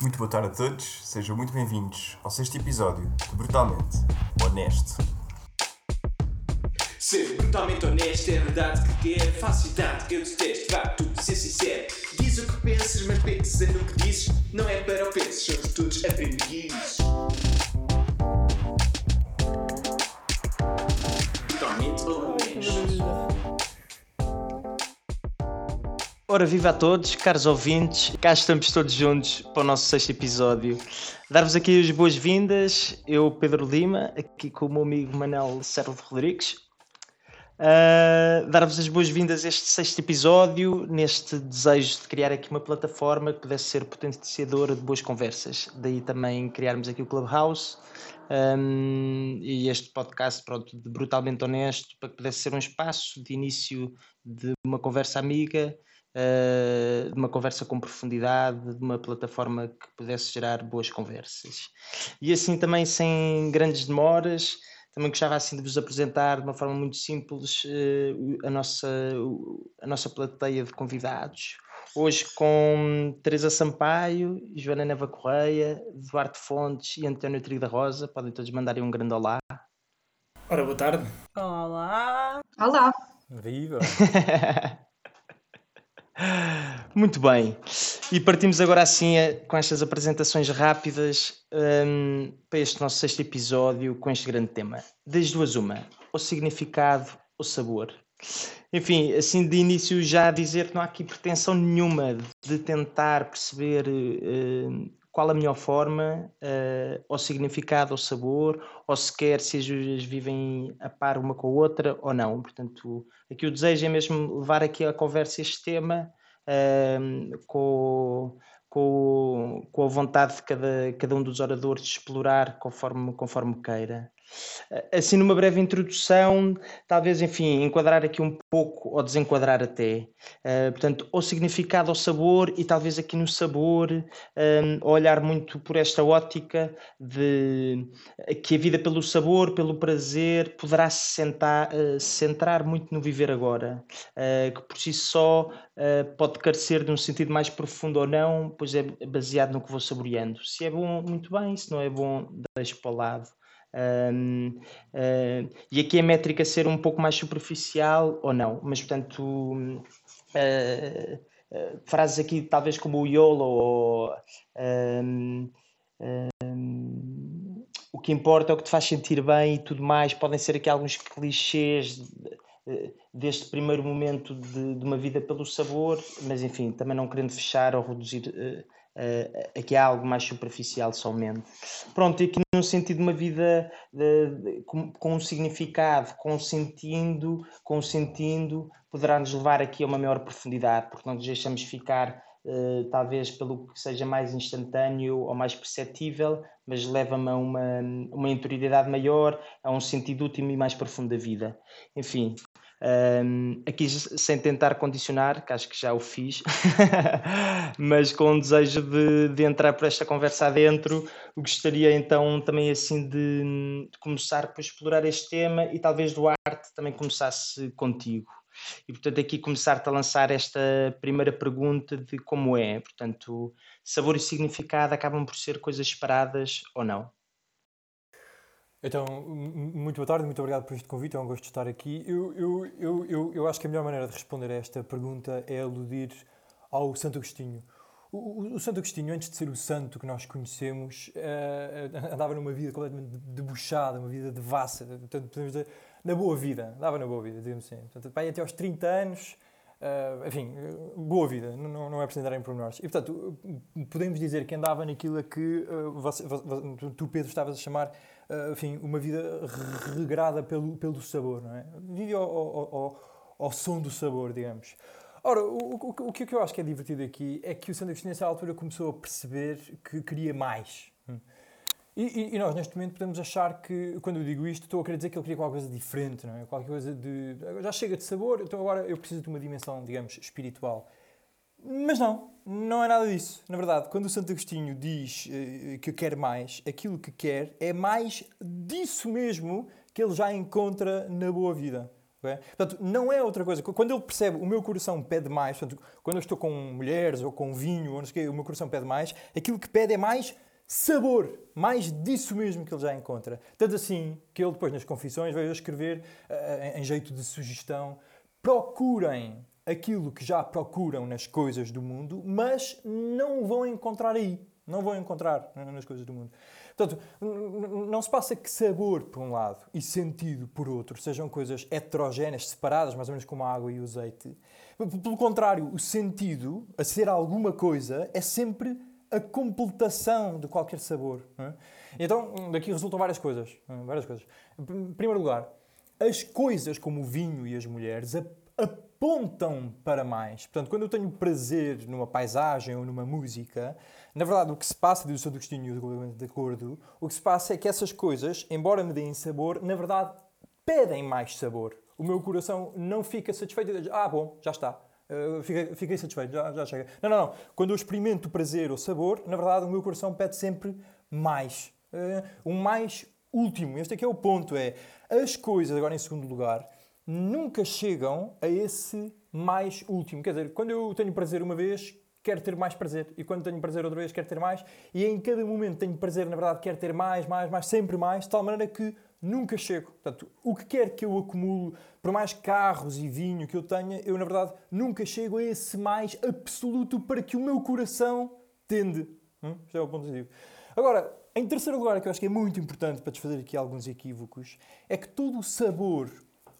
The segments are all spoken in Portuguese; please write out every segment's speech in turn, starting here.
Muito boa tarde a todos, sejam muito bem-vindos ao sexto episódio de Brutalmente Honesto. Ser brutalmente honesto é a verdade que quer, falsidade que eu detesto, vá tudo ser sincero. Diz o que pensas, mas pensa no que dizes, não é para ofensas, somos todos aprendizes. Ora, viva a todos, caros ouvintes, cá estamos todos juntos para o nosso sexto episódio. Dar-vos aqui as boas-vindas, eu, Pedro Lima, aqui com o meu amigo Manel de Rodrigues. Uh, Dar-vos as boas-vindas a este sexto episódio, neste desejo de criar aqui uma plataforma que pudesse ser potenciadora de boas conversas. Daí também criarmos aqui o Clubhouse um, e este podcast pronto, de brutalmente honesto para que pudesse ser um espaço de início de uma conversa amiga de uma conversa com profundidade, de uma plataforma que pudesse gerar boas conversas. E assim também sem grandes demoras, também gostava assim de vos apresentar de uma forma muito simples uh, a, nossa, a nossa plateia de convidados. Hoje com Teresa Sampaio, Joana Neva Correia, Duarte Fontes e António Trigo da Rosa. Podem todos mandarem um grande olá. Ora, boa tarde. Olá! Olá! Viva! Muito bem. E partimos agora assim eh, com estas apresentações rápidas um, para este nosso sexto episódio com este grande tema. Das duas uma, o significado, o sabor. Enfim, assim de início já dizer que não há aqui pretensão nenhuma de tentar perceber uh, qual a melhor forma, uh, ou significado, ou sabor, ou sequer se as duas vivem a par uma com a outra ou não. Portanto, aqui o desejo é mesmo levar aqui a conversa este tema uh, com, com, com a vontade de cada, cada um dos oradores de explorar conforme, conforme queira. Assim, numa breve introdução, talvez, enfim, enquadrar aqui um pouco, ou desenquadrar até, uh, portanto, o significado ao sabor e talvez aqui no sabor, um, olhar muito por esta ótica de que a vida pelo sabor, pelo prazer, poderá se sentar, uh, centrar muito no viver agora, uh, que por si só pode carecer de um sentido mais profundo ou não, pois é baseado no que vou saboreando. Se é bom, muito bem, se não é bom, deixo para o lado. Um, uh, e aqui a métrica ser um pouco mais superficial ou não, mas portanto uh, uh, frases aqui talvez como o YOLO ou um, o que importa é o que te faz sentir bem e tudo mais, podem ser aqui alguns clichês deste primeiro momento de, de, uma vida pelo sabor, mas enfim, também não querendo fechar ou reduzir uh, aqui há algo mais superficial somente. Pronto, e aqui no sentido de uma vida de, de, com, com, um significado, consentindo, consentindo, poderá nos levar aqui a uma maior profundidade, porque não nos deixamos ficar Uh, talvez pelo que seja mais instantâneo ou mais perceptível, mas leva-me a uma, uma interioridade maior, a um sentido último e mais profundo da vida. Enfim, um, aqui sem tentar condicionar, que acho que já o fiz, mas com o desejo de, de, entrar por esta conversa adentro, gostaria então também assim de, de começar por explorar este tema e talvez do arte também começasse contigo. E portanto aqui começar-te a lançar esta primeira pergunta de como é, portanto, sabor e significado acabam por ser coisas separadas ou não? Então, muito boa tarde, muito obrigado por este convite, é um gosto de estar aqui. Eu, eu, eu, eu, eu acho que a melhor maneira de responder a esta pergunta é aludir ao Santo Agostinho. O, o, Santo Agostinho, antes de ser o santo que nós conhecemos, uh, andava numa vida completamente debochada, uma vida devassa, portanto, podemos dizer, na boa vida, andava na boa vida, digamos assim. Portanto, pai, até aos 30 anos, uh, enfim, boa vida, não, não é preciso entrar em pormenores. E, portanto, podemos dizer que andava naquilo a que uh, você, você, tu, Pedro, estavas a chamar enfim, uma vida regrada pelo, pelo sabor, não é? Vive ao, ao, ao, ao som do sabor, digamos. Ora, o, o, o, que eu acho que é divertido aqui é que o Agostinho, nessa altura, começou a perceber que queria mais. Hum. E, e, e, nós, neste momento, podemos achar que, quando eu digo isto, estou a querer dizer que ele queria qualquer coisa diferente, não é? Qualquer coisa de. Já chega de sabor, então agora eu preciso de uma dimensão, digamos, espiritual. Mas não, não é nada disso. Na verdade, quando o Santo Agostinho diz uh, que quer mais, aquilo que quer é mais disso mesmo que ele já encontra na boa vida. ok? Portanto, não é outra coisa. Quando ele percebe o meu coração pede mais, portanto, quando eu estou com mulheres ou com vinho, ou não sei o, quê, o meu coração pede mais, aquilo que pede é mais sabor, mais disso mesmo que ele já encontra. Tanto assim que ele depois nas confissões veio escrever uh, em jeito de sugestão: procurem aquilo que já procuram nas coisas do mundo, mas não vão encontrar aí. Não vão encontrar nas coisas do mundo. Portanto, não se passa que sabor por um lado e sentido por outro sejam coisas heterogéneas, separadas, mais ou menos como a água e o azeite. Pelo contrário, o sentido, a ser alguma coisa, é sempre a completação de qualquer sabor. É? Então, daqui resultam várias coisas. Várias coisas. Em primeiro lugar, as coisas como o vinho e as mulheres apontam para mais. Portanto, quando eu tenho prazer numa paisagem ou numa música, na verdade o que se passa, diz o Sr. Agostinho de acordo, o que se passa é que essas coisas, embora me deem sabor, na verdade pedem mais sabor. O meu coração não fica satisfeito e diz, ah, bom, já está. Uh, fiquei, fiquei, satisfeito, já, já chega. Não, não, não. Quando eu experimento prazer ou sabor, na verdade o meu coração pede sempre mais. Uh, um mais último. Este aqui é o ponto, é as coisas, agora em segundo lugar, nunca chegam a esse mais último. Quer dizer, quando eu tenho prazer uma vez, quero ter mais prazer. E quando tenho prazer outra vez, quero ter mais. E em cada momento tenho prazer, na verdade, quero ter mais, mais, mais, sempre mais, de tal maneira que nunca chego. Portanto, o que quer que eu acumulo, por mais carros e vinho que eu tenha, eu, na verdade, nunca chego a esse mais absoluto para que o meu coração tende. Hum? É o ponto positivo. Agora, em terceiro lugar, que eu acho que é muito importante para desfazer aqui alguns equívocos, é que todo o sabor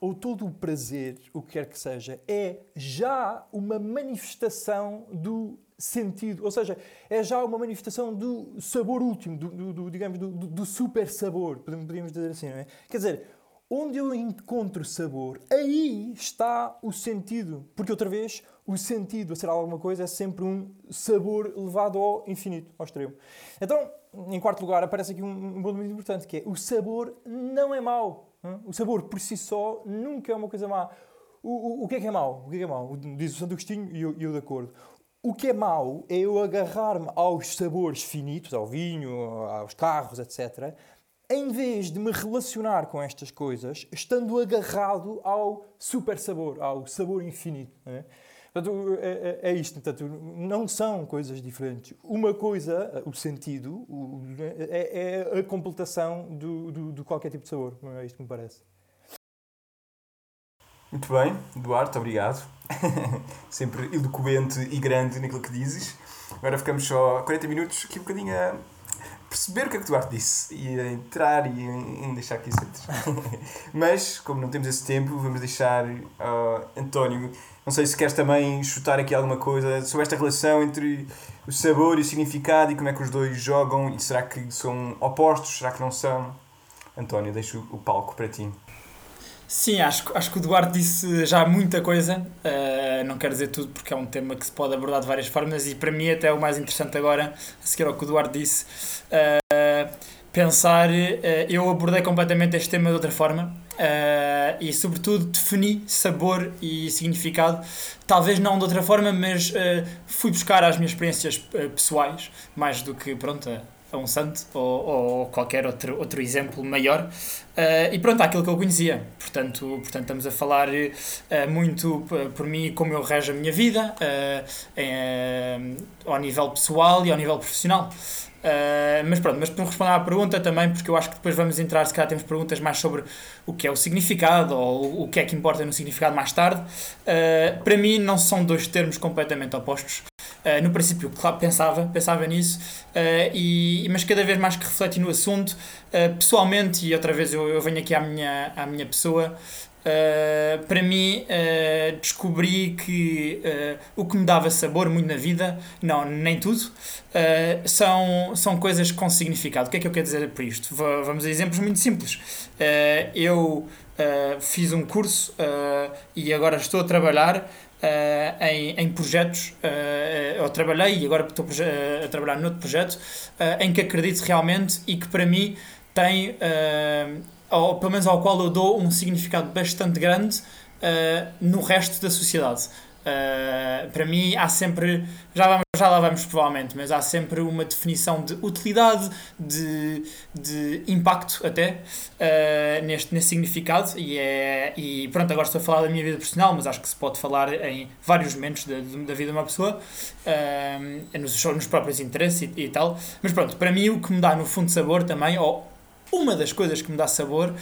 ou todo o prazer, o que quer que seja, é já uma manifestação do sentido, ou seja, é já uma manifestação do sabor último, do, do, do digamos, do, do, super sabor, podemos dizer assim, não é? Quer dizer, onde eu encontro sabor, aí está o sentido, porque outra vez o sentido a ser alguma coisa é sempre um sabor levado ao infinito, ao extremo. Então, em quarto lugar, aparece aqui um, um ponto muito importante, que é o sabor não é mau. O sabor por si só nunca é uma coisa má. O, o, o que é que é mau? O que é que é mau? Diz o Santo Agostinho e eu, eu de acordo. O que é mau é eu agarrar-me aos sabores finitos, ao vinho, aos carros, etc., em vez de me relacionar com estas coisas, estando agarrado ao super sabor, ao sabor infinito. É? Portanto, é, é, é, isto. Portanto, não são coisas diferentes. Uma coisa, o sentido, é, é a completação do, do, de qualquer tipo de sabor. É isto que me parece. Muito bem, Duarte, obrigado. Sempre eloquente e grande naquilo que dizes. Agora ficamos só 40 minutos aqui um bocadinho a perceber o que é que Duarte disse e a entrar e em deixar aqui certos. Mas, como não temos esse tempo, vamos deixar uh, António não sei se queres também chutar aqui alguma coisa sobre esta relação entre o sabor e o significado e como é que os dois jogam e será que são opostos, será que não são? António, deixo o palco para ti. Sim, acho, acho que o Duarte disse já muita coisa. Uh, não quero dizer tudo porque é um tema que se pode abordar de várias formas e para mim até o mais interessante agora, a seguir ao que o Duarte disse, uh, pensar, uh, eu abordei completamente este tema de outra forma uh, e, sobretudo, defini sabor e significado, talvez não de outra forma, mas uh, fui buscar as minhas experiências uh, pessoais, mais do que, pronto, a, um santo ou, ou, qualquer outro, outro exemplo maior. e pronto, aquilo que eu conhecia. Portanto, portanto estamos a falar muito por mim, como eu rejo a minha vida, ao nível pessoal e ao nível profissional. Uh, mas pronto, mas para responder à pergunta também, porque eu acho que depois vamos entrar, se calhar temos perguntas mais sobre o que é o significado ou o que é que importa no significado mais tarde. Uh, para mim, não são dois termos completamente opostos. Uh, no princípio, claro, pensava, pensava nisso, e, mas cada vez mais que refleti no assunto, pessoalmente, e outra vez eu, eu venho aqui à minha, à minha pessoa, Uh, para mim, uh, descobri que uh, o que me dava sabor muito na vida, não, nem tudo, são, são coisas com significado. O que é que eu quero dizer por isto? V vamos a exemplos muito simples. eu fiz um curso e agora estou a trabalhar em, em projetos, eu trabalhei e agora estou a trabalhar noutro projeto em que acredito realmente e que para mim tem ou pelo menos ao qual eu dou um significado bastante grande uh, no resto da sociedade. Uh, para mim há sempre, já vamos já lá vamos provavelmente, mas há sempre uma definição de utilidade, de, de impacto até, uh, neste, nesse significado. E, é, e pronto, agora estou a falar da minha vida personal, mas acho que se pode falar em vários momentos da, da vida de uma pessoa, uh, nos, nos próprios interesses e, e, tal. Mas pronto, para mim o que me dá no fundo sabor também, ou uma das coisas que me dá sabor uh,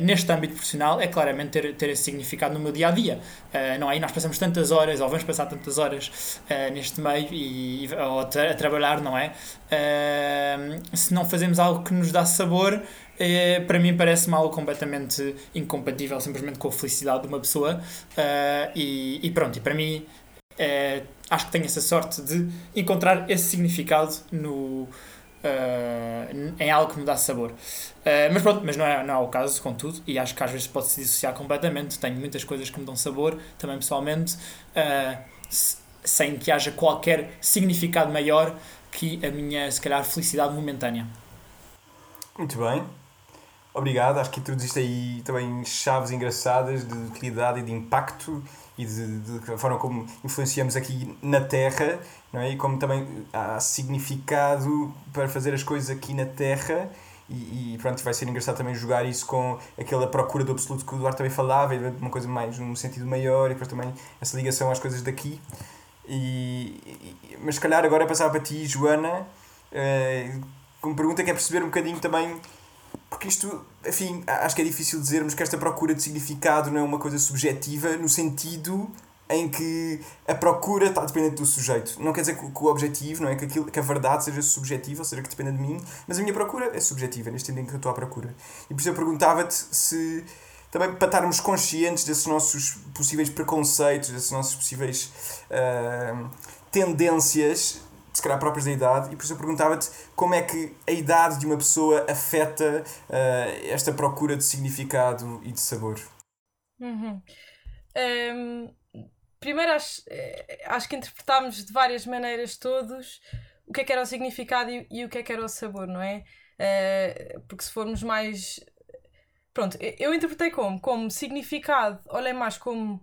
neste âmbito profissional é claramente ter, ter esse significado no meu dia a dia. Uh, não é? E nós passamos tantas horas, ou vamos passar tantas horas uh, neste meio e, ou a trabalhar, não é? se não fazemos algo que nos dá sabor, para mim parece-me algo completamente incompatível simplesmente com a felicidade de uma pessoa. E, e, pronto, e para mim acho que tenho essa sorte de encontrar esse significado no uh, em algo que me dá sabor. Uh, mas pronto, mas não é, não é o caso, contudo, e acho que às vezes pode se dissociar completamente. Tenho muitas coisas que me dão sabor, também pessoalmente, uh, sem que haja qualquer significado maior que a minha, se calhar, felicidade momentânea. Muito bem. Obrigado, acho que introduziste aí também chaves engraçadas de utilidade e de impacto e de, de, de forma como influenciamos aqui na Terra, não é? E como também há significado para fazer as coisas aqui na Terra. E, e pronto, vai ser engraçado também jogar isso com aquela procura do absoluto que o Duarte também falava, uma coisa mais num sentido maior, e depois também essa ligação às coisas daqui. E, e mas se calhar agora passar para ti, Joana, uh, como pergunta que é perceber um bocadinho também porque isto, enfim, acho que é difícil dizermos que esta procura de significado não é uma coisa subjetiva no sentido em que a procura está dependente do sujeito. Não quer dizer que, o objetivo, não é que, aquilo, que a verdade seja subjetiva, ou seja, que dependa de mim, mas a minha procura é subjetiva, neste sentido em que eu estou à procura. E por isso eu perguntava-te se, também para estarmos conscientes desses nossos possíveis preconceitos, desses nossos possíveis uh, tendências, se calhar próprias da idade, e por isso eu perguntava-te como é que a idade de uma pessoa afeta uh, esta procura de significado e de sabor. Uhum. Um, primeiro, acho, eh, acho que interpretámos de várias maneiras todos o que é que era o significado e, e o que é que era o sabor, não é? Uh, porque se formos mais. Pronto, eu interpretei como? Como significado, olhem mais como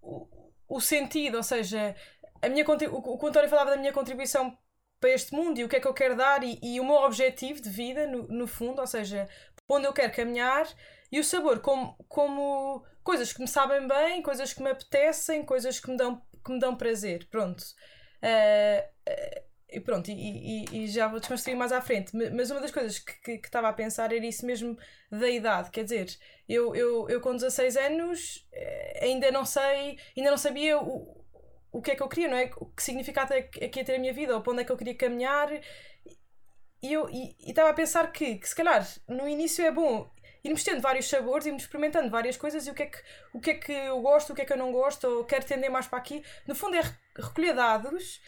o, o sentido, ou seja, a minha, o, o António falava da minha contribuição para este mundo e o que é que eu quero dar e, e o meu objetivo de vida, no, no fundo, ou seja, onde eu quero caminhar e o sabor como, como coisas que me sabem bem, coisas que me apetecem, coisas que me dão, que me dão prazer. Pronto. Uh, uh, e pronto, e, e, e, já vou desconstruir mais à frente. Mas uma das coisas que estava a pensar era isso mesmo da idade. Quer dizer, eu, eu, eu com 16 anos eh, ainda não sei, ainda não sabia o, o que é que eu queria, não é? O que significado é que, é ia ter a minha vida, ou para onde é que eu queria caminhar. E eu estava a pensar que, que, se calhar, no início é bom irmos tendo vários sabores, irmos experimentando várias coisas e o que, é que, o que é que eu gosto, o que é que eu não gosto, ou quero tender mais para aqui. No fundo, é recolher dados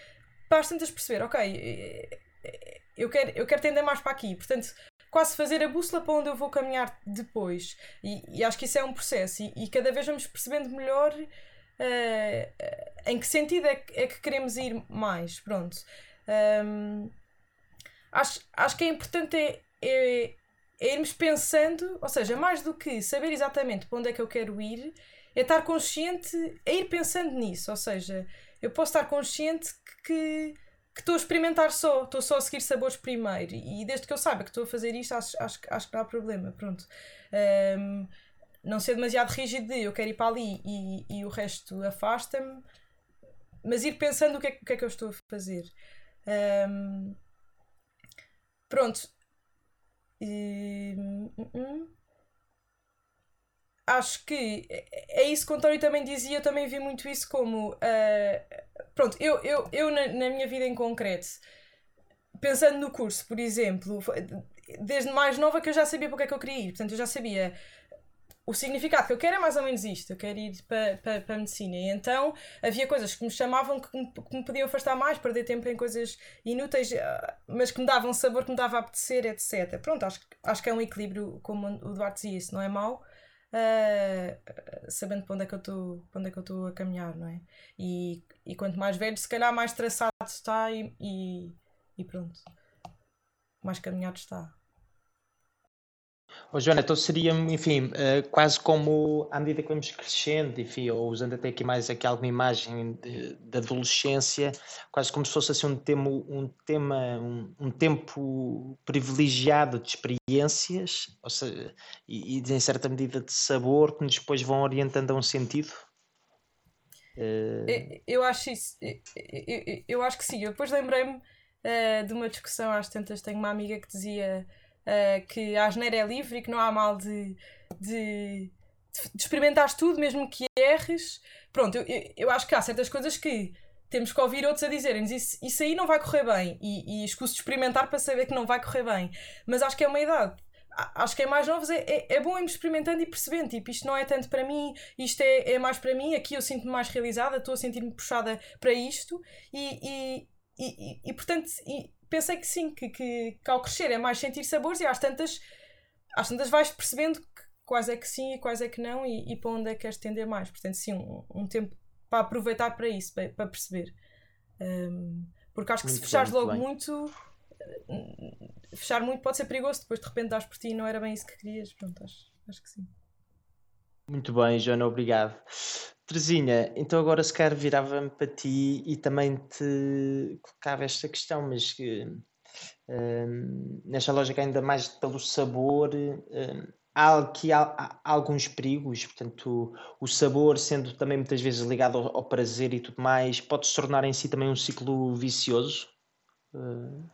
para as tantas perceber, ok, eh, eh, eu quero, eu quero tender mais para aqui. Portanto, quase fazer a bússola para onde eu vou caminhar depois. E, e acho que isso é um processo. E, e cada vez vamos percebendo melhor uh, em que sentido é que, é que queremos ir mais. Pronto. Um, acho, acho que é importante é, é, é, irmos pensando, ou seja, mais do que saber exatamente para onde é que eu quero ir, é estar consciente, é ir pensando nisso. Ou seja, eu posso estar consciente que, que estou a experimentar só, estou só a seguir sabores primeiro. E desde que eu saiba que estou a fazer isto, acho, acho, acho que não há problema. Pronto. Um, não ser demasiado rígido de eu quero ir para ali e, e o resto afasta-me, mas ir pensando o que, é, o que é que eu estou a fazer. Um, pronto. E, hum, hum. Acho que é isso que o António também dizia, eu também vi muito isso como. Uh, pronto, eu, eu, eu na, na minha vida em concreto, pensando no curso, por exemplo, desde mais nova que eu já sabia para o que é que eu queria ir. Portanto, eu já sabia o significado que eu quero é mais ou menos isto, eu quero ir para, para, para medicina. E então havia coisas que me chamavam que me, que me podiam afastar mais, perder tempo em coisas inúteis, ah, mas que me davam sabor, que me dava a apetecer, etc. Pronto, acho, acho que é um equilíbrio, como o Duarte dizia, isso não é mau. Uh, sabendo para onde é que eu estou onde é que eu estou a caminhar não é e, e quanto mais velho se calhar mais traçado está e, e, e pronto mais caminhado está Oh, Joana, então seria, enfim, eh, quase como à medida que vamos crescendo, enfim, ou usando até aqui mais aqui alguma imagem de adolescência, quase como se fosse assim um tema, um, tema um, um tempo privilegiado de experiências, ou seja, e, e em certa medida de sabor que nos depois vão orientando a um sentido. Eu, eu acho isso, eu, eu, eu acho que sim. Eu depois lembrei-me eh, de uma discussão às tantas, tenho uma amiga que dizia uh, que a asneira é livre e que não há mal de, de, de experimentares tudo, mesmo que erres. Pronto, eu, eu, eu, acho que há certas coisas que temos que ouvir outros a dizerem-nos isso, isso aí não vai correr bem e, e escuso de experimentar para saber que não vai correr bem. Mas acho que é uma idade acho que é mais novos é, é, é, bom irmos experimentando e percebendo, tipo, isto não é tanto para mim, isto é, é mais para mim, aqui eu sinto-me mais realizada, estou a sentir-me puxada para isto e, e, e, e, portanto pensei que sim, que, que, que, ao crescer é mais sentir sabores e às tantas, às tantas vais percebendo que, quais é que sim e quais é que não e, e para onde é que queres tender mais. Portanto, sim, um, um tempo para aproveitar para isso, para, para perceber. Um, porque acho que muito se fechares bem, logo muito, fechar muito pode ser perigoso, depois de repente dás por ti e não era bem isso que querias. Pronto, acho, acho que sim. Muito bem, Joana, obrigado. Terezinha, então agora se calhar virava-me para ti e também te colocava esta questão, mas que um, nesta lógica ainda mais pelo sabor, um, há aqui há, há alguns perigos, portanto o, o, sabor sendo também muitas vezes ligado ao, ao, prazer e tudo mais, pode se tornar em si também um ciclo vicioso? Um,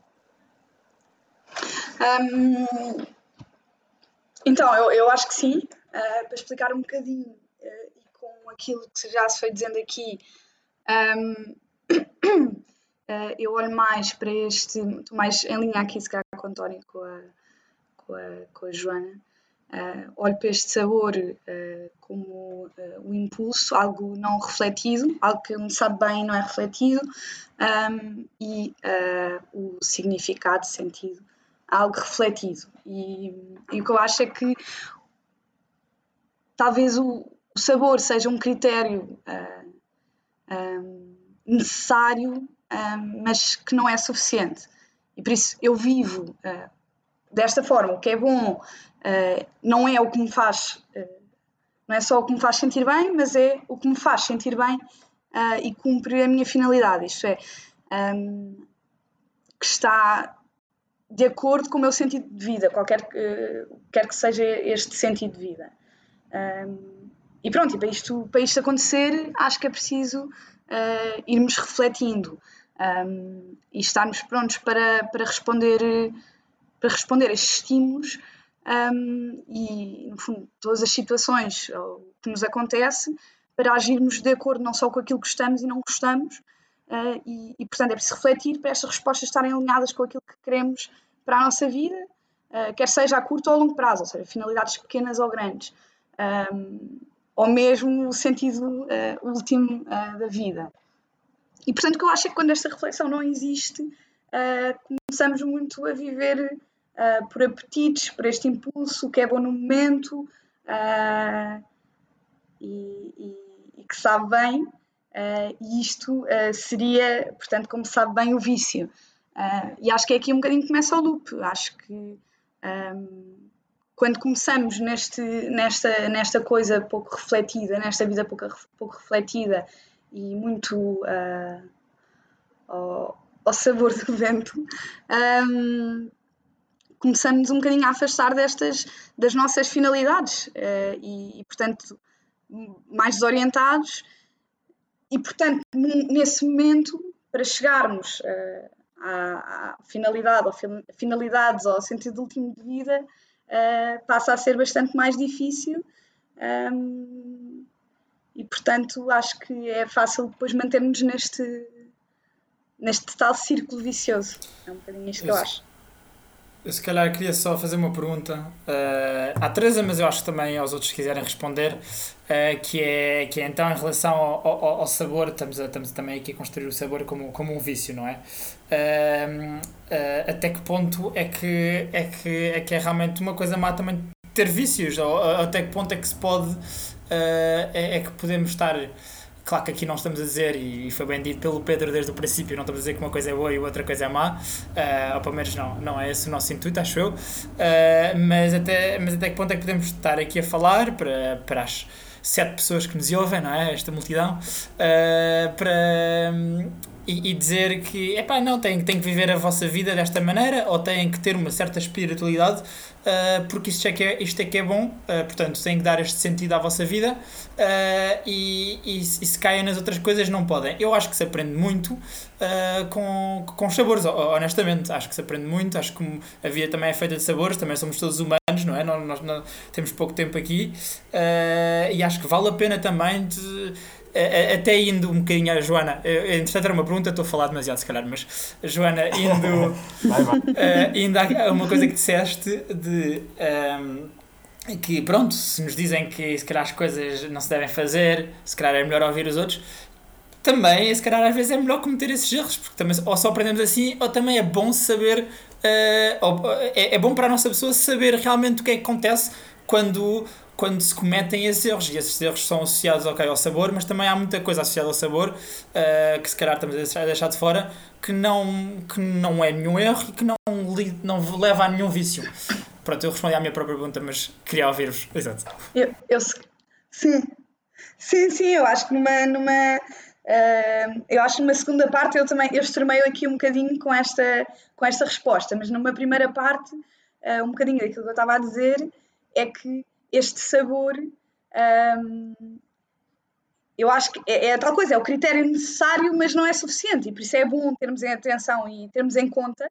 então, eu, eu acho que sim, uh, para explicar um bocadinho aquilo que já se foi dizendo aqui, um, uh, eu olho mais para este, estou mais em linha aqui se calhar com o António com a, com a, com a Joana. Uh, olho para este sabor uh, como um impulso, algo não refletido, algo que me sabe bem e não é refletido, um, e o significado, sentido, algo refletido. E, e o que eu acho é que talvez o, o sabor seja um critério uh, necessário, ah, mas que não é suficiente. E por isso eu vivo uh, desta forma. O que é bom uh, não é o que me faz, não é só o que me faz sentir bem, mas é o que me faz sentir bem e cumprir a minha finalidade. Isto é, um, que está de acordo com o meu sentido de vida, qualquer que, quer que seja este sentido de vida. E pronto, e para isto, para isto acontecer, acho que é preciso uh, irmos refletindo um, e estarmos prontos para, para, responder, para responder a estes estímulos um, e, no fundo, todas as situações que nos acontece para agirmos de acordo não só com aquilo que gostamos e não gostamos, uh, e, e, portanto é preciso refletir para estas respostas estarem alinhadas com aquilo que queremos para a nossa vida, uh, quer seja a curto ou a longo prazo, ou seja, finalidades pequenas ou grandes. Um, ou mesmo o sentido uh, último uh, da vida. E portanto, o que eu acho é que quando esta reflexão não existe, uh, começamos muito a viver por apetites, por este impulso que é bom no momento e, e, e, que sabe bem, e isto seria, portanto, como sabe bem, o vício. e acho que é aqui um bocadinho que começa o loop. Acho que. Um, quando começamos neste, nesta, nesta coisa pouco refletida, nesta vida pouco, pouco refletida e muito uh, ao, ao, sabor do vento, um, começamos um bocadinho a afastar destas, das nossas finalidades uh, e, e, portanto, mais desorientados. E, portanto, nesse momento, para chegarmos uh, à, à finalidade, ou finalidades, ou ao sentido último de vida, uh, passa a ser bastante mais difícil. Um, e portanto acho que é fácil depois mantermos neste, neste tal círculo vicioso. É um bocadinho isto que eu acho. Eu se calhar queria só fazer uma pergunta uh, à Teresa, mas eu acho que também aos outros quiserem responder, uh, que, é, que é então em relação ao, ao, ao, sabor, estamos, a, estamos também aqui a construir o sabor como, como um vício, não é? Uh, até que ponto é que, é, que, é que é realmente uma coisa má também ter vícios? Ou até que ponto é que se pode, é, é, que podemos estar Claro que aqui não estamos a dizer, e foi bem dito pelo Pedro desde o princípio, não estamos a dizer que uma coisa é boa e outra coisa é má, uh, ou pelo menos não, não é esse o nosso intuito, acho eu. Uh, mas, até, mas até que ponto é que podemos estar aqui a falar para, para as sete pessoas que nos ouvem, não é? Esta multidão, uh, para. E, e, dizer que, epá, não, têm, têm que viver a vossa vida desta maneira ou têm que ter uma certa espiritualidade uh, porque isto é que é, isto é, que é bom, uh, portanto, têm que dar este sentido à vossa vida uh, e, e, e, se caem nas outras coisas não podem. Eu acho que se aprende muito com, com os sabores, honestamente, acho que se aprende muito, acho que a vida também é feita de sabores, também somos todos humanos, não é? Nós, nós, nós temos pouco tempo aqui e acho que vale a pena também de até indo um bocadinho à Joana, entretanto era uma pergunta, estou a falar demasiado se calhar, mas Joana, indo, vai, vai. Uh, indo a uma coisa que disseste de um, ehm, que pronto, se nos dizem que se calhar as coisas não se devem fazer, se calhar é melhor ouvir os outros, também se calhar às vezes é melhor cometer esses erros, porque também, ou só aprendemos assim, ou também é bom saber, uh, ou, é, é bom para a nossa pessoa saber realmente o que é que acontece quando quando se cometem esses erros. E esses erros são associados okay, ao sabor, mas também há muita coisa associada ao sabor uh, que se calhar estamos a deixar de fora que não, que não é nenhum erro e que não, não leva a nenhum vício. Pronto, eu respondi à minha própria pergunta, mas queria ouvir-vos. Exato. Eu, eu, sim, sim, sim, eu acho que numa. numa uh, eu acho que numa segunda parte eu também eu extremeio aqui um bocadinho com esta, com esta resposta, mas numa primeira parte, uh, um bocadinho daquilo que eu estava a dizer é que este sabor. Um, eu acho que é, é, tal coisa, é o critério necessário, mas não é suficiente, e por isso é bom termos em atenção e termos em conta,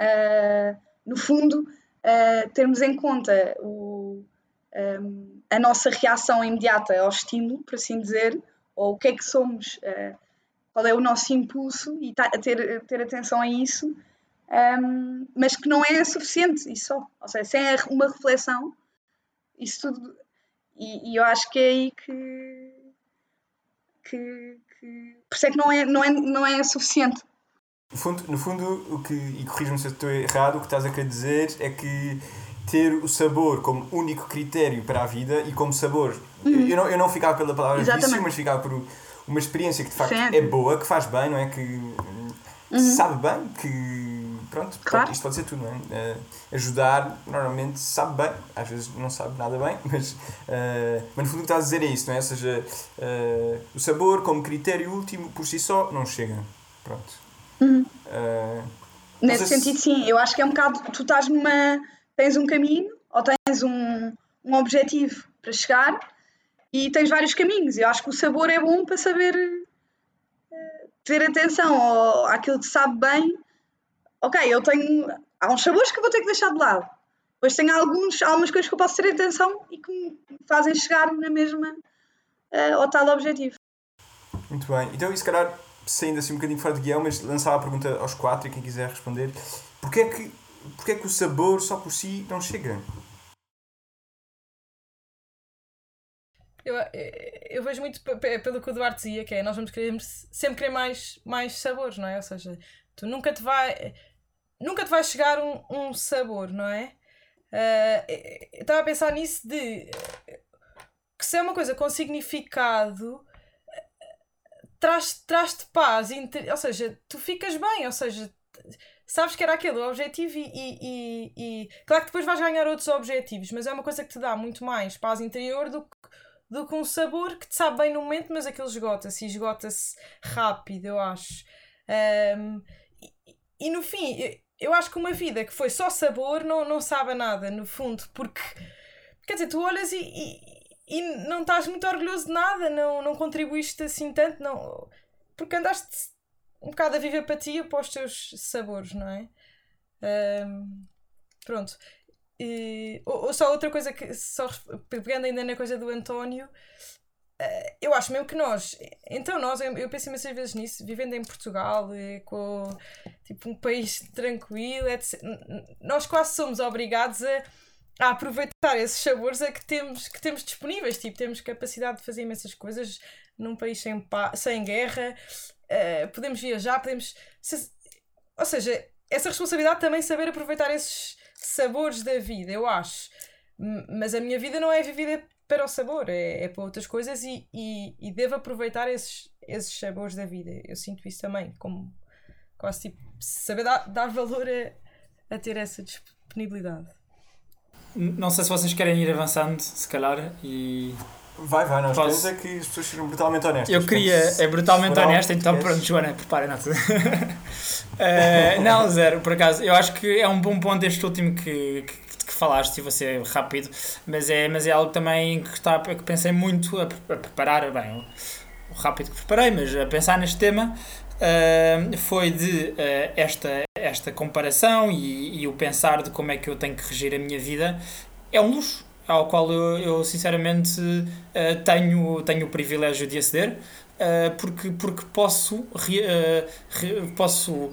uh, no fundo, uh, termos em conta o, um, a nossa reação imediata ao estímulo, por assim dizer, ou o que é que somos, uh, qual é o nosso impulso, e ter, ter atenção a isso, um, mas que não é suficiente, isso só. Ou seja, sem uma reflexão, isso tudo. E, e, eu acho que é aí que. que, que por isso é que não é, não é, não é suficiente. No fundo, no fundo o que, e corrijo-me se eu estou errado, o que estás a querer dizer é que ter o sabor como único critério para a vida e como sabor. Uhum. Eu, não, eu não ficava pela palavra Exatamente. vício, mas ficava por uma experiência que de facto é boa, que faz bem, não é? Que uhum. sabe bem, que pronto, claro. isto pode ser tudo, não é? Uh, ajudar, normalmente, sabe bem, às vezes não sabe nada bem, mas, uh, mas no fundo o que está a dizer é isso, não é? Ou seja, uh, o sabor como critério último por si só não chega. Pronto. Uhum. Nesse sentido, se... sim, eu acho que é um bocado, tu estás numa, tens um caminho ou tens um, um objetivo para chegar e tens vários caminhos. Eu acho que o sabor é bom para saber ter atenção ao, àquilo que sabe bem ok, eu tenho. Há uns sabores que eu vou ter que deixar de lado. Depois tenho alguns, algumas coisas que eu posso ter atenção e que me fazem chegar na mesma uh, ao tal objetivo. Muito bem. Então, e se calhar, saindo assim um bocadinho fora de guião, mas lançava a pergunta aos quatro e quem quiser responder: porquê é que, porquê é que o sabor só por si não chega? Eu, eu vejo muito pelo que o Duarte dizia, que é nós vamos querer sempre querer mais, mais sabores, não é? Ou seja, tu nunca te vai nunca te vai chegar um, um sabor, não é? Uh, estava a pensar nisso de que se é uma coisa com significado traz-te traz paz, ou seja, tu ficas bem, ou seja, sabes que era aquele o objetivo e, e, e, claro que depois vais ganhar outros objetivos, mas é uma coisa que te dá muito mais paz interior do que, do que um sabor que te sabe bem no momento, mas aquilo esgota-se e esgota-se rápido, eu acho. Um, e, e no fim, eu acho que uma vida que foi só sabor não, não sabe nada, no fundo, porque quer dizer, tu olhas e, e, e, não estás muito orgulhoso de nada, não, não contribuíste assim tanto, não, porque andaste um bocado a viver para ti e para os teus sabores, não é? Um, pronto. E, ou, ou, só outra coisa que, só pegando ainda na coisa do António, eu acho mesmo que nós, então nós, eu, penso imensas vezes nisso, vivendo em Portugal, eh, com tipo, um país tranquilo, etc. Nós quase somos obrigados a, a aproveitar esses sabores a que temos, que temos disponíveis, tipo, temos capacidade de fazer imensas coisas num país sem, sem guerra, uh, podemos viajar, podemos. Se, ou seja, essa responsabilidade também saber aproveitar esses sabores da vida, eu acho. Mas a minha vida não é vivida para o sabor, é, é para outras coisas e, e, e devo aproveitar esses, esses sabores da vida. Eu sinto isso também, como quase tipo saber dar, dar valor a, a ter essa disponibilidade. Não sei se vocês querem ir avançando, se calhar, e Vai, vai, nós Posso- queremos é que as pessoas sejam brutalmente honestas. Eu queria, é brutalmente que então queres- pronto, Joana, preparem-se. Eh, não, zero, por acaso, eu acho que é um bom ponto este último que, que falaste, e vou ser rápido, mas é, mas é algo também que, está, que pensei muito a, a preparar, bem, o, o rápido que preparei, mas a pensar neste tema, eh, foi de eh, esta, esta comparação e, e o pensar de como é que eu tenho que regir a minha vida, é um luxo ao qual eu, eu sinceramente eh, tenho, tenho o privilégio de aceder, porque, porque posso, posso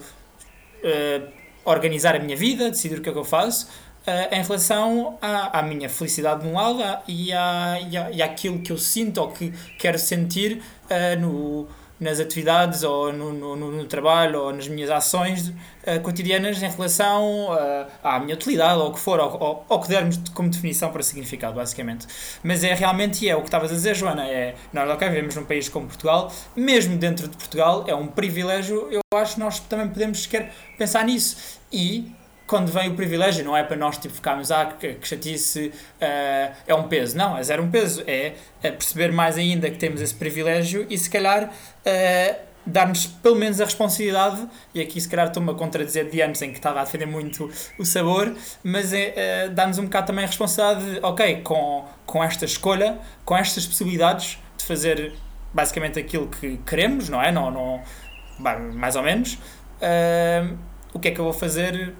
organizar a minha vida, decidir o que é que eu faço, eh, em relação à, à minha felicidade de um lado e, à, e, à, e àquilo que eu sinto ou que quero sentir eh, no, nas atividades ou no, no, no- trabalho ou nas minhas ações eh, cotidianas em relação eh, à minha utilidade ou o que for, ou, ou que dermos como definição para significado, basicamente. Mas é realmente é o que estavas a dizer, Joana, é nós ok, vivemos num país como Portugal, mesmo dentro de Portugal, é um privilégio, eu acho que nós também podemos sequer pensar nisso. E quando vem o privilégio, não é para nós tipo, ficarmos, ah, que, que chatice, ah, é um peso. Não, é zero um peso. É, é perceber mais ainda que temos esse privilégio e se calhar ah, dar-nos pelo menos a responsabilidade, e aqui se calhar estou-me a contradizer de antes em que estava a defender muito o sabor, mas é, ah, dar-nos um bocado também a responsabilidade de, ok, com, com esta escolha, com estas possibilidades de fazer basicamente aquilo que queremos, não é? Não, não, mais ou menos. ah, o que é que eu vou fazer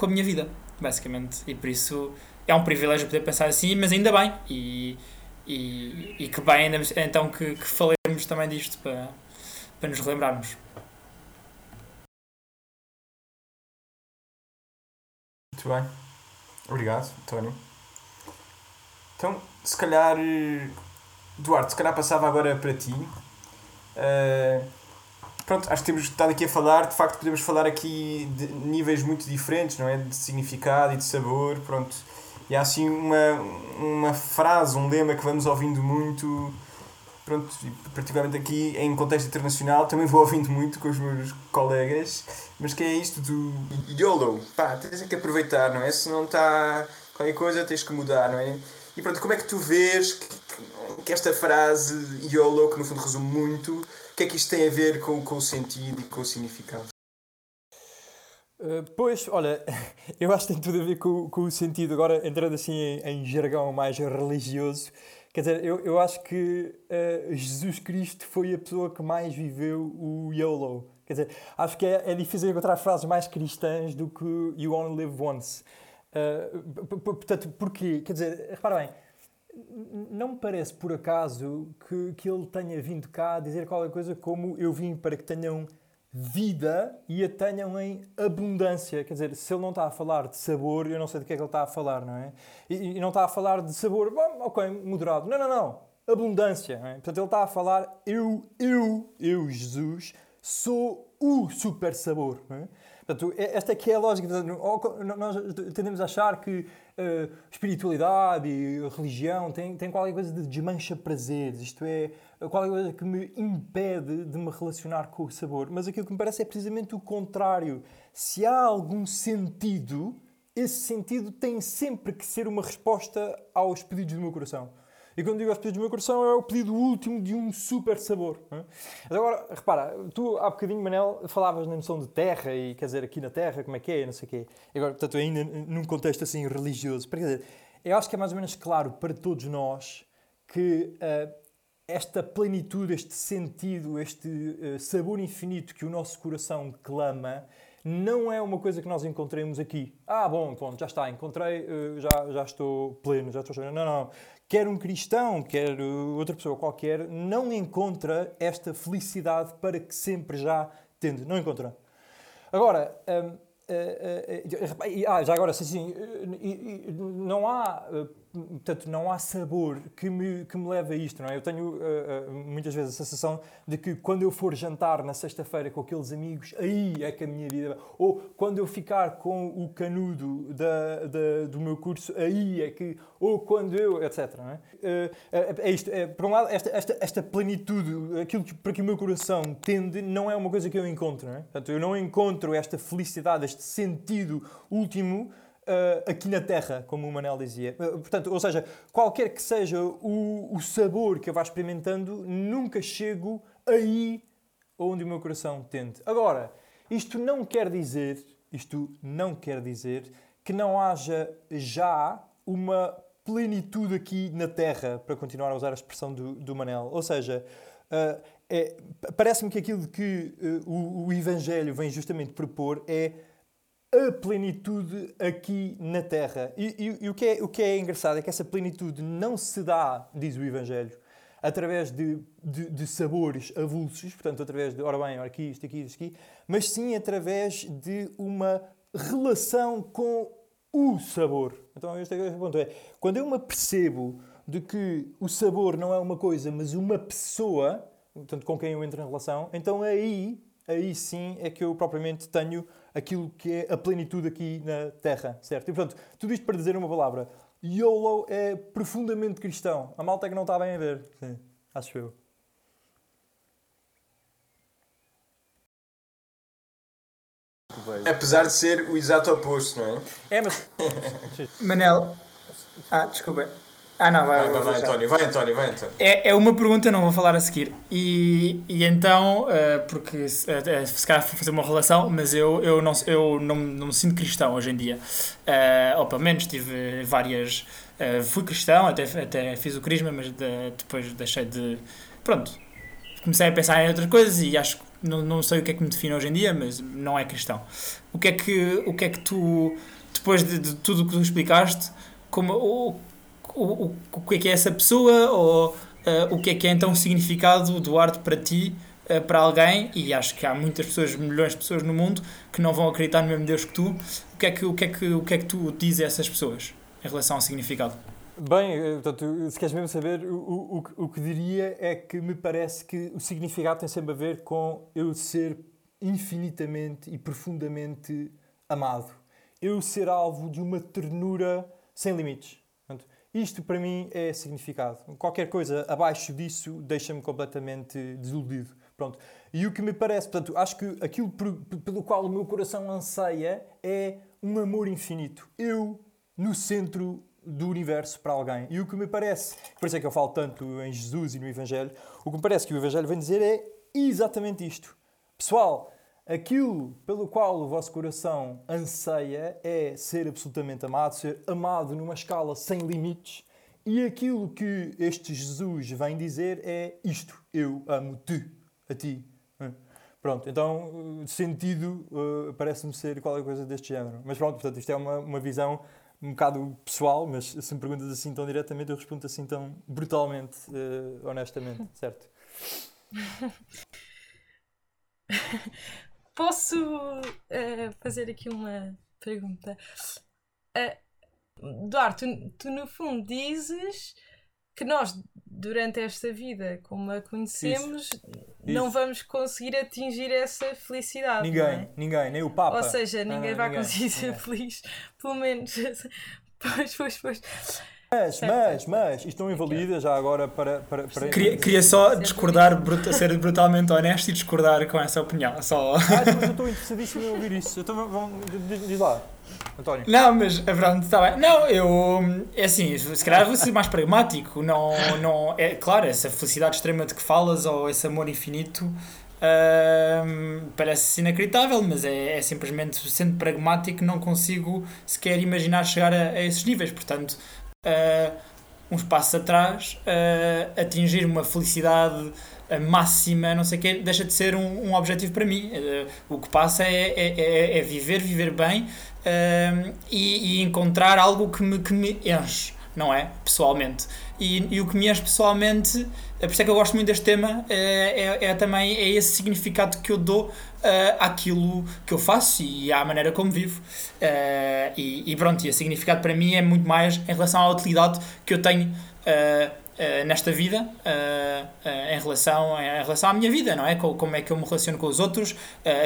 com a minha vida, basicamente. E por isso é um privilégio poder pensar assim, mas ainda bem. E, e, e que bem, então, que, que falemos também disto para, para nos relembrarmos. Muito bem. Obrigado, António. Então, se calhar, eh, Duarte, se calhar passava agora para ti. Eh, pronto, acho que temos estado aqui a falar, de facto podemos falar aqui de níveis muito diferentes, não é? De significado e de sabor, pronto. E há assim uma, uma frase, um lema que vamos ouvindo muito, pronto, particularmente aqui em contexto internacional, também vou ouvindo muito com os meus colegas, mas que é isto do YOLO, pá, tens é que aproveitar, não é? Se não está qualquer coisa, tens que mudar, não é? E pronto, como é que tu vês que, que- esta frase YOLO, que no fundo resume muito, que é que isto tem a ver com, com o sentido e com o significado? Uh, pois, olha, eu acho que tem tudo a ver com, com o sentido. Agora, entrando assim em, em jargão mais religioso, quer dizer, eu, eu acho que uh, Jesus Cristo foi a pessoa que mais viveu o YOLO. Quer dizer, acho que é, é difícil encontrar frases mais cristãs do que You Only Live Once. Uh, portanto, porquê? Quer dizer, repara bem, não me parece por acaso que, que ele tenha vindo cá dizer qualquer coisa como eu vim para que tenham vida e a tenham em abundância. Quer dizer, se ele não está a falar de sabor, eu não sei do que é que ele está a falar, não é? E, e não está a falar de sabor, bom, ok, moderado. Não, não, não. Abundância. Não é? Portanto, ele está a falar, eu, eu, eu, Jesus, sou o super sabor. Não é? Portanto, é- esta é que é a lógica. Nós tendemos a achar que eh, espiritualidade e religião tem, tem qualquer coisa de desmancha prazeres, isto é, qualquer coisa que me impede de me relacionar com o sabor. Mas aquilo que me parece é precisamente o contrário. Se há algum sentido, esse sentido tem sempre que ser uma resposta aos pedidos do meu coração. E quando digo aos pedidos do meu coração, é o pedido último de um super sabor. é? Mas agora, repara, tu há bocadinho, Manel, falavas na noção de terra e quer dizer, aqui na terra, como é que é, não sei o quê. Agora, portanto, ainda num contexto assim religioso. Quer dizer, eu acho que é mais ou menos claro para todos nós que ah, esta plenitude, este sentido, este eh, sabor infinito que o nosso coração clama, não é uma coisa que nós encontremos aqui. Ah, bom, pronto, já está, encontrei, eh, já, já estou pleno, já estou cheio. Não, não. Quer um cristão, quer eh, outra pessoa qualquer, não encontra esta felicidade para que sempre já tende. Não encontra. Agora, hum, eh, eh, ah, já agora, sim, sim, não há, portanto, não há sabor que me, que me leve a isto, não é? Eu tenho eh, muitas vezes a sensação de que quando eu for jantar na sexta-feira com aqueles amigos, aí é que a minha vida. Ou quando eu ficar com o canudo da, da- do meu curso, aí é que. Ou quando eu. etc. Não é? Eh, é, é isto. É, por um lado, esta, esta, esta plenitude, aquilo que, para que o meu coração tende, não é uma coisa que eu encontro, não é? Portanto, eu não encontro esta felicidade, este sentido último. Eh, aqui na Terra, como o Manel dizia. Eh, portanto, ou seja, qualquer que seja o, o sabor que eu vá experimentando, nunca chego aí onde o meu coração tende. Agora, isto não quer dizer, isto não quer dizer que não haja já uma plenitude aqui na Terra, para continuar a usar a expressão do, do Manel. Ou seja, ah, é- parece-me que aquilo que o, o Evangelho vem justamente propor é a plenitude aqui na Terra. E, e- e o, que é, o que é engraçado é que essa plenitude não se dá, diz o Evangelho, através de, de, de sabores avulsos, portanto, através de, ora bem, ora aqui, isto aqui, isto aqui, mas sim através de uma relação com o sabor. Então, este é o ponto. É, quando eu me apercebo de que o sabor não é uma coisa, mas uma pessoa, portanto, com quem eu entro em relação, então aí, aí sim é que eu propriamente tenho aquilo que é a plenitude aqui na Terra, certo? E, portanto, tudo isto para dizer uma palavra. YOLO é profundamente cristão. A malta é que não está bem a ver. Sim, acho eu. Apesar de ser o exato oposto, não é? É, mas Manel. Ah, desculpa. Ah, não, vai, Vai, vai, vai, António, vai, António, vai, António. É, é uma pergunta, não vou falar a seguir. E, e então, eh, porque se, eh, se calhar vou fazer uma relação, mas eu, eu, não, eu não, não me sinto cristão hoje em dia. Eh, ou pelo menos tive várias. eh, fui cristão, até, até fiz o crisma, mas de- depois deixei de. Pronto. Comecei a pensar em outras coisas e acho que não, não sei o que é que me define hoje em dia, mas não é cristão. O que é que, o que, é que tu, depois de, de tudo o que tu explicaste, como, o, o, que é que é essa pessoa ou eh, o que é que é então o significado do arte para ti, eh, para alguém, e acho que há muitas pessoas, milhões de pessoas no mundo que não vão acreditar no mesmo Deus que tu, o que é que, o que, é que, o que, é que tu dizes a essas pessoas em relação ao significado? Bem, eh, portanto, se queres mesmo saber, o, o, o que diria é que me parece que o significado tem sempre a ver com eu ser infinitamente e profundamente amado. Eu ser alvo de uma ternura sem limites. Isto para mim é significado. Qualquer coisa abaixo disso deixa-me completamente desiludido. Pronto. E o que me parece, portanto, acho que aquilo pelo qual o meu coração anseia é um amor infinito. Eu no centro do universo para alguém. E o que me parece, por isso é que eu falo tanto em Jesus e no Evangelho, o que me parece que o Evangelho vem dizer é exatamente isto. Pessoal, aquilo pelo qual o vosso coração anseia é ser absolutamente amado, ser amado numa escala sem limites. E aquilo que este Jesus vem dizer é isto: eu amo-te, a ti. Hum. Pronto, então, de sentido, uh, parece-me ser qualquer coisa deste género. Mas pronto, portanto, isto é uma, uma visão um bocado pessoal, mas se me perguntas assim tão diretamente, eu respondo assim tão brutalmente, uh, honestamente, certo? Posso eh, fazer aqui uma pergunta? Uh, Duarte, tu, tu no fundo dizes que nós, durante esta vida, como a conhecemos, não Isso. vamos conseguir atingir essa felicidade. não Ninguém, é? ninguém, nem o Papa. Ou seja, ninguém Ah, vai ninguém, conseguir ser ninguém. feliz, pelo menos. Pois, pois, pois. Mas, Certo, mas, certo. mas, isto não invalida já agora para... para, para... Queria, queria só discordar, bruta- ser brutalmente honesto e discordar com essa opinião. Só... Ah, mas eu estou interessadíssimo em ouvir isso. Então, vamos, diz, diz lá, António. Não, mas a verdade está bem. Não, eu. É assim, se calhar vou ser mais pragmático. Não, não, é claro, essa felicidade extrema de que falas ou esse amor infinito ahm, parece inacreditável, mas é, é simplesmente sendo pragmático, não consigo sequer imaginar chegar a, a esses níveis. Portanto, ah, uns passos atrás, ah, atingir uma felicidade máxima, não sei o quê, deixa de ser um, um objetivo para mim. Ah, o que passa é, é, é- é viver, viver bem ahm, e, e encontrar algo que me, que me enche. não é? Pessoalmente. E, e o que me enche pessoalmente, é por isso é que eu gosto muito deste tema, é, é, é também é esse significado que eu dou uh, àquilo que eu faço e à maneira como vivo. Uh, e, e pronto, e o significado para mim é muito mais em relação à utilidade que eu tenho. Uh, Uh, nesta vida uh, uh, em, relação, em relação à minha vida, não é? Como, como é que eu me relaciono com os outros,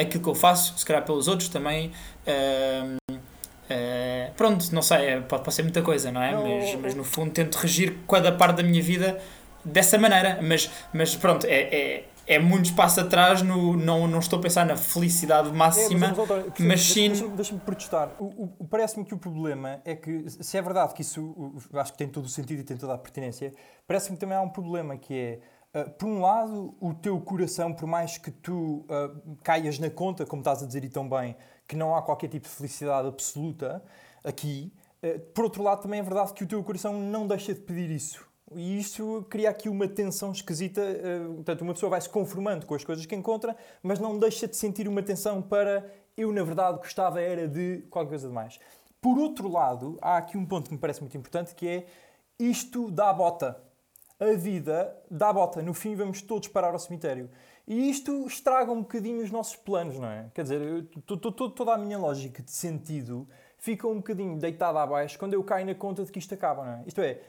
aquilo que eu faço, se calhar pelos outros também. pronto, não sei, pode, pode ser muita coisa, não é? Não, mas, mas no fundo tento regir cada parte da minha vida dessa maneira. Mas, mas pronto, é, é é muito espaço atrás, no, não, não estou a pensar na felicidade máxima, é, mas, mas, mas sim... Deixa-me deixa protestar. Parece-me que o problema é que, se é verdade que isso, acho que tem todo o sentido e tem toda a pertinência, parece-me que também há um problema que é, uh, por um lado, o teu coração, por mais que tu uh, caias na conta, como estás a dizer e tão bem, que não há qualquer tipo de felicidade absoluta aqui, uh, por outro lado, também é verdade que o teu coração não deixa de pedir isso. E isso cria aqui uma tensão esquisita. Uh, portanto, uma pessoa vai se conformando com as coisas que encontra, mas não deixa de sentir uma tensão para eu, na verdade, gostava era de qualquer coisa de mais. Por outro lado, há aqui um ponto que me parece muito importante que é isto dá bota. A vida dá bota. No fim, vamos todos parar ao cemitério. E isto estraga um bocadinho os nossos planos, não é? Quer dizer, toda a minha lógica de sentido fica um bocadinho deitada abaixo quando eu caio na conta de que isto acaba, não é? Isto é,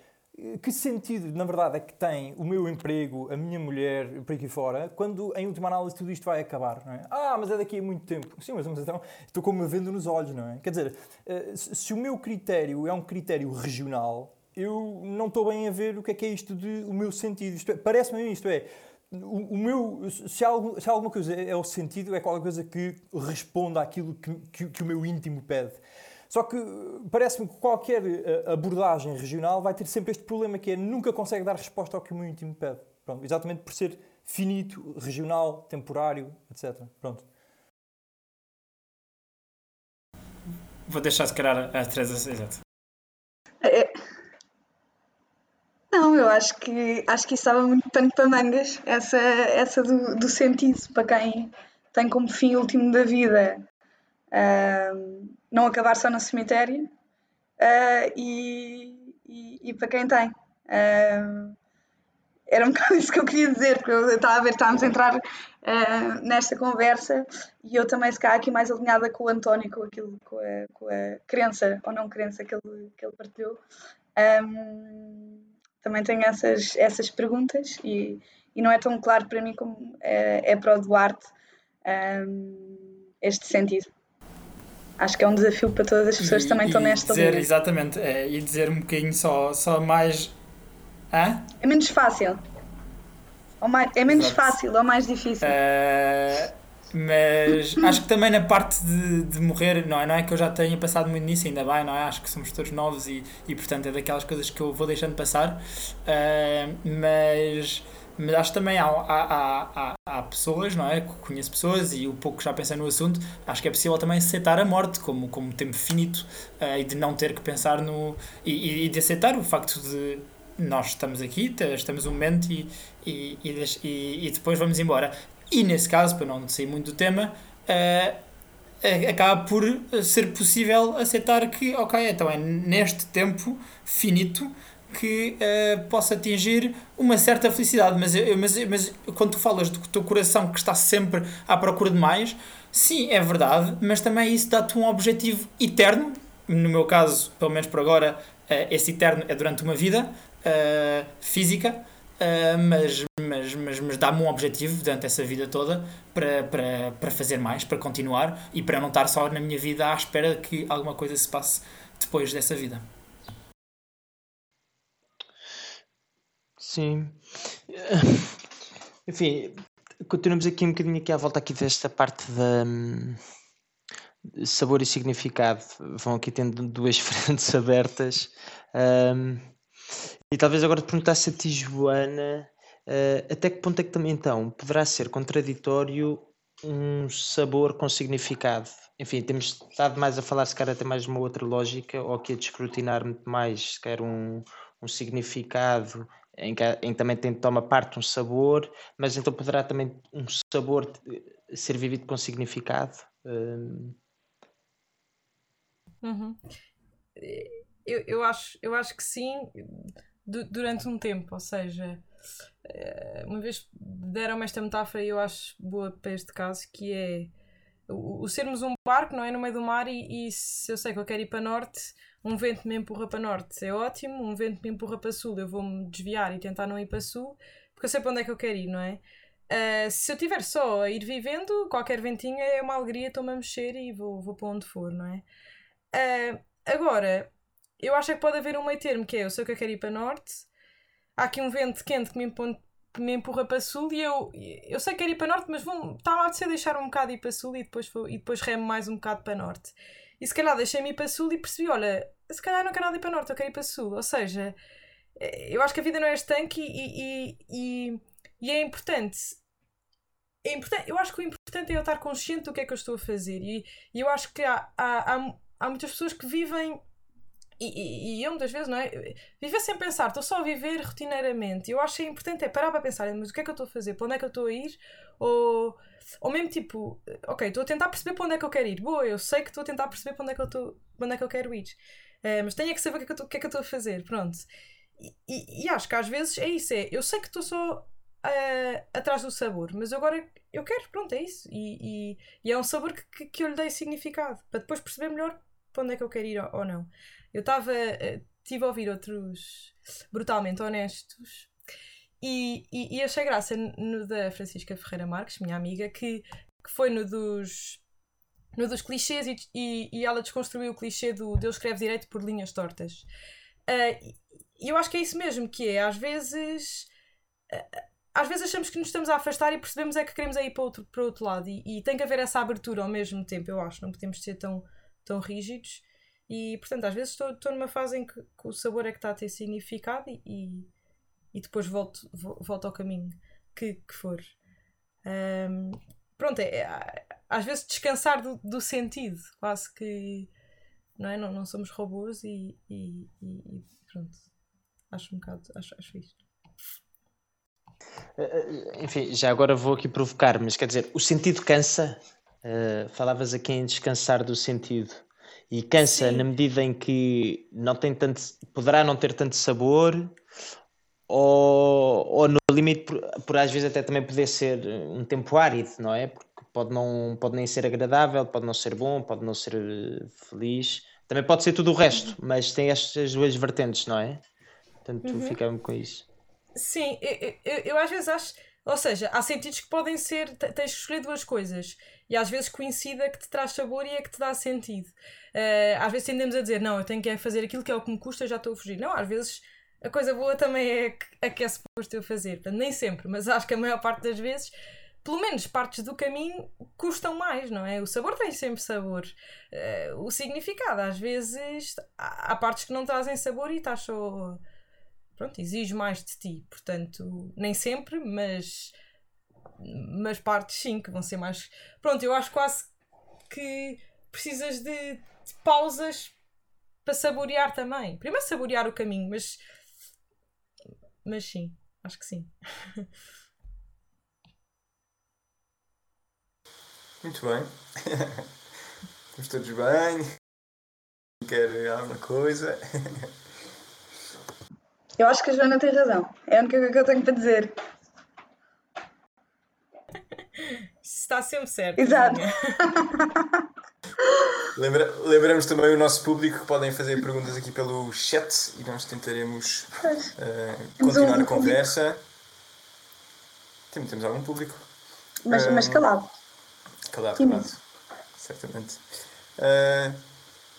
que sentido, na verdade, é que tem o meu emprego, a minha mulher, por aqui fora, quando, em última análise, tudo isto vai acabar, não é? Ah, mas é daqui a muito tempo. Sim, mas, então estou como me vendo nos olhos, não é? Quer dizer, eh, se o meu critério é um critério regional, eu não estou bem a ver o que é que é isto de o meu sentido. É, parece-me isto é, o, o, meu, se, algo, se alguma coisa é, é o sentido, é qualquer coisa que responda àquilo que, que, que o meu íntimo pede. Só que parece-me que qualquer eh, abordagem regional vai ter sempre este problema que é nunca consegue dar resposta ao que o meu íntimo pede. Pronto, exatamente por ser finito, regional, temporário, etc. Pronto. Vou deixar se calhar a Teresa. Exato. É... Não, eu acho que acho que isso estava muito pano para mangas, essa, essa do, do sentido para quem tem como fim último da vida não acabar só no cemitério uh, e, e, e, para quem tem. Uh, era um bocado isso que eu queria dizer, porque eu estava a ver, estávamos a entrar uh, nesta conversa e eu também se aqui mais alinhada com o António, com, aquilo, com, a, com a crença ou não crença que ele, que ele partilhou. Um, também tenho essas, essas perguntas e, e não é tão claro para mim como é, é para o Duarte um, este sentido acho que é um desafio para todas as pessoas que também estão nesta dizer, linha. Exatamente, é, e dizer um bocadinho só, só mais. Hã? É menos fácil. Ou mais, é menos Exato. fácil ou mais difícil. Uh, mas acho que também na parte de, de morrer, não é? não é que eu já tenha passado muito nisso, ainda bem, não é? Acho que somos todos novos e, e portanto é daquelas coisas que eu vou deixando passar. Uh, mas mas acho também há, há, há, há, pessoas, não é? Conheço pessoas e o pouco que já pensei no assunto, acho que é possível também aceitar a morte como, como tempo finito uh, e de não ter que pensar no. E, e, de aceitar o facto de nós estamos aqui, estamos um momento e, e, e, e depois vamos embora. E nesse caso, para não sair muito do tema, uh, acaba por ser possível aceitar que, ok, então é neste tempo finito que uh, possa atingir uma certa felicidade. Mas, mas, mas quando tu falas do teu coração que está sempre à procura de mais, sim, é verdade, mas também isso dá-te um objetivo eterno. No meu caso, pelo menos por agora, uh, esse eterno é durante uma vida uh, física. Uh, mas mas, mas, mas dá-me um objetivo durante essa vida toda para, para, para fazer mais, para continuar e para não estar só na minha vida à espera que alguma coisa se passe depois dessa vida. Sim. Enfim, continuamos aqui um bocadinho aqui à volta aqui desta parte da hum, sabor e significado. Vão aqui tendo duas frentes abertas. Um, e talvez agora te perguntasse a ti, Joana, uh, até que ponto é que também então poderá ser contraditório um sabor com significado? Enfim, temos estado mais a falar se calhar até mais de uma outra lógica, ou aqui a descrutinar muito mais, se calhar um, um significado em que, em que também tem, toma parte um sabor, mas então poderá também um sabor ser vivido com significado. Uhum. eu, eu, acho, eu acho que sim, du- durante um tempo. Ou seja, eh, uma vez deram-me esta metáfora e eu acho boa para este caso, que é o, o sermos um barco, não é? No meio do mar, e, e se eu sei que eu quero ir para norte, um vento me empurra para norte, é ótimo, um vento me empurra para sul, eu vou-me desviar e tentar não ir para sul, porque eu sei para onde é que eu quero ir, não é? Ah, se eu tiver só a ir vivendo, qualquer ventinho é uma alegria, estou-me a mexer e vou, vou para onde for, não é? Ah, agora, eu acho é que pode haver um meio termo, que é eu sei que eu quero ir para norte, há aqui um vento quente que me, me empurra para sul e eu, eu sei que quero ir para norte, mas está-me a apetecer deixar um bocado ir para sul e depois, vou- e depois remo mais um bocado para norte. E se calhar deixei-me ir para sul e percebi, olha, se calhar não quero nada ir para norte, eu quero ir para sul. Ou seja, eh, eu acho que a vida não é estanque e, e, e, e é importante. É importante. Eu acho que o importante é eu estar consciente do que é que eu estou a fazer. E, e eu acho que há, há, há, há muitas pessoas que vivem e, e, e eu muitas vezes, não é? Viver sem pensar, estou só a viver rotineiramente. Eu acho que é importante é parar para pensar, mas o que é que eu estou a fazer? Para onde é que eu estou a ir? Ou, ou mesmo tipo, ok, estou a tentar perceber para onde é que eu quero ir. Boa, eu sei que estou a tentar perceber para onde é que eu, estou, onde é que eu quero ir. Eh, mas tenho é que saber o que é que eu estou, é a fazer. Pronto. E, e, e acho que às vezes é isso, é, eu sei que estou só eh, atrás do sabor, mas agora eu quero, pronto, é isso. E, e é um sabor que, que, que eu lhe dei significado, para depois perceber melhor para onde é que eu quero ir ou, ou não. Eu estava. Estive a ouvir outros brutalmente honestos e, e, e achei graça no da Francisca Ferreira Marques, minha amiga, que, que foi no dos. No dos clichês e, e, e ela desconstruiu o clichê do Deus escreve direito por linhas tortas. Ah, E eu acho que é isso mesmo, que é às vezes. ah, às vezes achamos que nos estamos a afastar e percebemos é que queremos é ir para outro, para outro lado. E, e tem que haver essa abertura ao mesmo tempo, eu acho. Não podemos ser tão, tão rígidos. E, portanto, às vezes estou, estou numa fase em que, que o sabor é que está a ter significado e, e, depois volto, vo- volto ao caminho que, que for. Ahm, pronto, é, é- às vezes descansar do, do sentido, quase que não, é? não, não somos robôs e, e, e- pronto. Acho um bocado, acho, acho isto. Eh, Enfim, já agora vou aqui provocar, mas quer dizer, o sentido cansa. Eh, falavas aqui em descansar do sentido. E cansa Sim. na medida em que não tem tanto, poderá não ter tanto sabor, ou, ou no limite, por, por às vezes até também poder ser um tempo árido, não é? Porque pode, não, pode nem ser agradável, pode não ser bom, pode não ser eh, feliz. Também pode ser tudo o resto, mas tem estas duas vertentes, não é? Portanto, Uhum. ficamos com isso. Sim, eu, eu, eu às vezes acho. Ou seja, há sentidos que podem ser. te- Tens de escolher duas coisas. E às vezes coincide a que te traz sabor e a que te dá sentido. Eh, às vezes tendemos a dizer, não, eu tenho que é fazer aquilo que é o que me custa, já estou a fugir. Não, às vezes a coisa boa também é a que- é suposto eu fazer. Portanto, nem sempre, mas acho que a maior parte das vezes, pelo menos partes do caminho, custam mais, não é? O sabor tem sempre sabor. Eh, o significado, às vezes, há, há partes que não trazem sabor e estás só pronto, exige mais de ti. Portanto, nem sempre, mas, mas partes sim, que vão ser mais. Pronto, eu acho quase que precisas de, de pausas para saborear também. Primeiro saborear o caminho, mas. Mas sim, acho que sim. Muito bem. Estamos todos bem. Quer alguma coisa? Eu acho que a Joana tem razão. É a única coisa que eu tenho para dizer. Isso está sempre certo. Exato. Lembra- lembramos também o nosso público que podem fazer perguntas aqui pelo chat e nós tentaremos Temos continuar um a conversa. Temos, temos algum público? Mas, mas calado. Calado, Sim. calado. Certamente. Ah,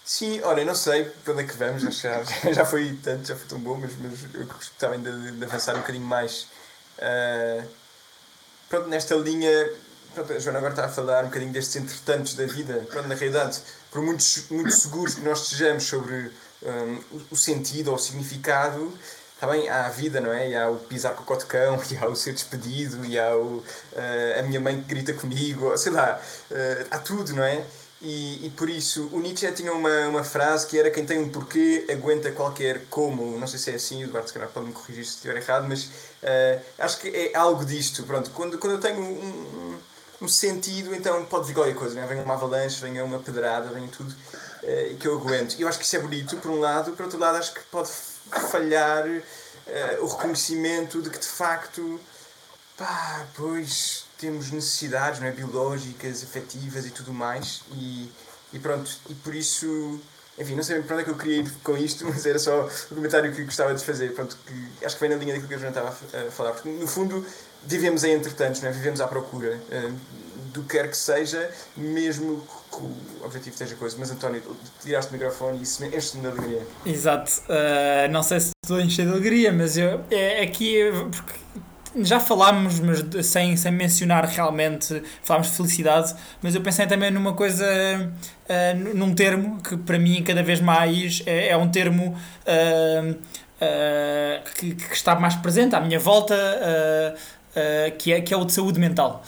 sim, olha, não sei para onde é que vamos, acho que já, já foi tanto, já foi tão bom, mas, mas eu gostava ainda de, de avançar um bocadinho mais. Ah, pronto, nesta linha, pronto, a Joana agora está a falar um bocadinho destes entretantos da vida. Pronto, na realidade, por muito, muito seguros que nós estejamos sobre hum, o- sentido ou o significado, também há a vida, não é? E há o pisar com o cotecão, e há o ser despedido, e há o, eh, a minha mãe que grita comigo, ou sei lá, eh, há tudo, não é? E, e por isso, o Nietzsche tinha uma, uma frase que era quem tem um porquê aguenta qualquer como. Não sei se é assim, o Eduardo se calhar pode me corrigir se estiver errado, mas eh, acho que é algo disto. Pronto, quando, quando eu tenho um, um, sentido, então pode vir qualquer coisa, não é? Venha uma avalanche, venha uma pedrada, venha tudo. eh, e que eu aguento. E eu acho que isso é bonito, por um lado, por outro lado, acho que pode falhar uh, o reconhecimento de que de facto, pá, pois temos necessidades não é? biológicas, afetivas e tudo mais, e, e pronto, e por isso. Enfim, não sei para onde é que eu queria ir com isto, mas era só o comentário que gostava de fazer. Pronto, que acho que vem na linha daquilo que a Joana estava a falar. Porque, no fundo, vivemos em entretantos, não é? vivemos à procura uh, do que quer que seja, mesmo que o objetivo esteja coisa. Mas António, tiraste o microfone e isso enche-me de alegria. Exato. Uh, não sei se estou a encher de alegria, mas eu, é, aqui. Porque já falámos, mas sem, sem mencionar realmente, falámos de felicidade, mas eu pensei também numa coisa, uh, num termo que para mim cada vez mais é, é um termo uh, que, que, está mais presente à minha volta, que, é, que é o de saúde mental.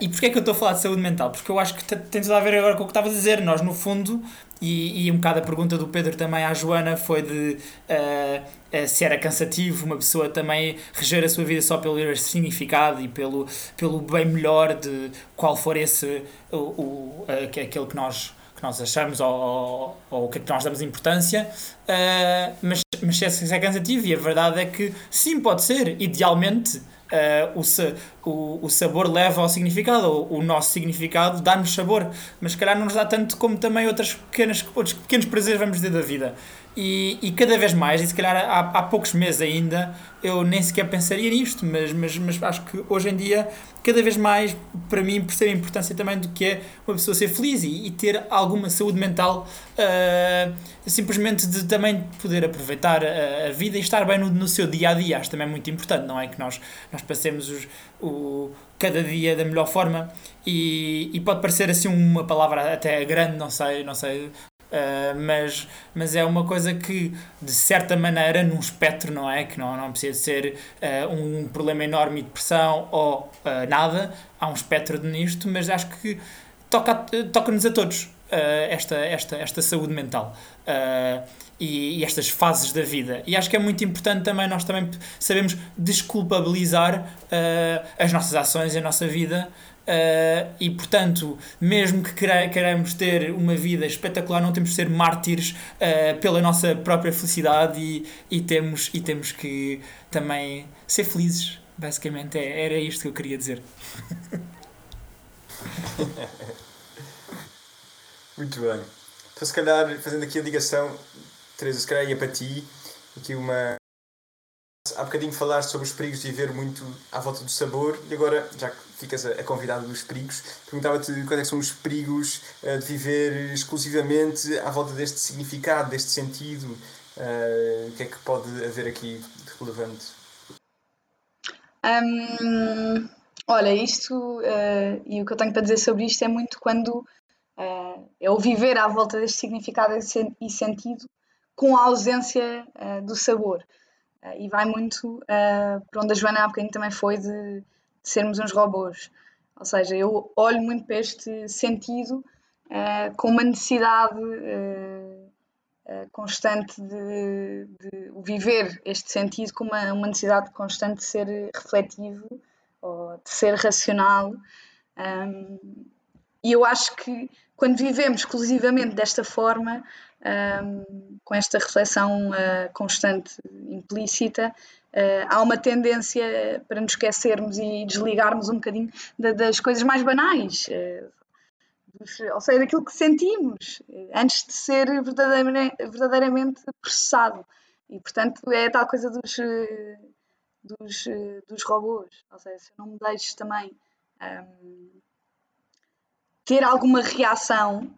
e porquê é que eu estou a falar de saúde mental? Porque eu acho que tem tudo a ver agora com o que estavas a dizer, nós no fundo e, e um bocado a pergunta do Pedro também à Joana foi de uh, uh, se era cansativo uma pessoa também reger a sua vida só pelo significado e pelo, pelo bem melhor de qual for esse o, o, uh, aquele que nós que nós achamos ou, o que é que nós damos importância, uh, mas, mas se é, é cansativo e a verdade é que sim, pode ser, idealmente uh, o, o, o sabor leva ao significado, o, o nosso significado dá-nos sabor, mas se calhar não nos dá tanto como também outras pequenas, outros pequenos prazeres, vamos dizer, da vida. E, e cada vez mais, e se calhar há, há poucos meses ainda, eu nem sequer pensaria nisto, mas, mas, mas acho que hoje em dia, cada vez mais, para mim, percebo a importância também do que é uma pessoa ser feliz e, e ter alguma saúde mental, uh, simplesmente de também poder aproveitar a, a, vida e estar bem no, no seu dia a dia. Acho também muito importante, não é? Que nós, nós passemos os, o, cada dia da melhor forma e, e pode parecer assim uma palavra até grande, não sei, não sei Uh, mas, mas é uma coisa que, de certa maneira, num espectro, não é? Que não, não precisa ser uh, um problema enorme de depressão ou uh, nada, há um espectro nisto, mas acho que toca-nos toca a todos esta, esta, esta saúde mental. E, e, estas fases da vida. E acho que é muito importante também nós também sabemos desculpabilizar as nossas ações e a nossa vida Uh, e portanto, mesmo que queiramos ter uma vida espetacular, não temos de ser mártires uh, pela nossa própria felicidade e, e, temos, e temos que também ser felizes. Basicamente, é, era isto que eu queria dizer. Muito bem. Então, se calhar, fazendo aqui a ligação, Teresa, se calhar ia para ti, aqui uma, Há bocadinho falaste sobre os perigos de viver muito à volta do sabor e agora, já que ficas a, a convidado dos perigos, perguntava-te quais é são os perigos uh, de viver exclusivamente à volta deste significado, deste sentido. Uh, o que é que pode haver aqui de relevante? Um, olha, isto uh, e o que eu tenho para dizer sobre isto é muito quando é o viver à volta deste significado e sentido com a ausência do sabor. Uh, e vai muito uh, para onde a Joana há bocadinho também foi de, de, sermos uns robôs. Ou seja, eu olho muito para este sentido uh, com uma necessidade constante de, de, viver este sentido com uma, uma, necessidade constante de ser refletivo ou de ser racional. Um, e eu acho que quando vivemos exclusivamente desta forma, um, com esta reflexão uh, constante, implícita, uh, há uma tendência para nos esquecermos e desligarmos um bocadinho de, das coisas mais banais, uh, ou seja, daquilo que sentimos, antes de ser verdadeiramente, verdadeiramente processado. E, portanto, é a tal coisa dos, dos, dos robôs. Ou seja, se eu não me deixo também um, ter alguma reação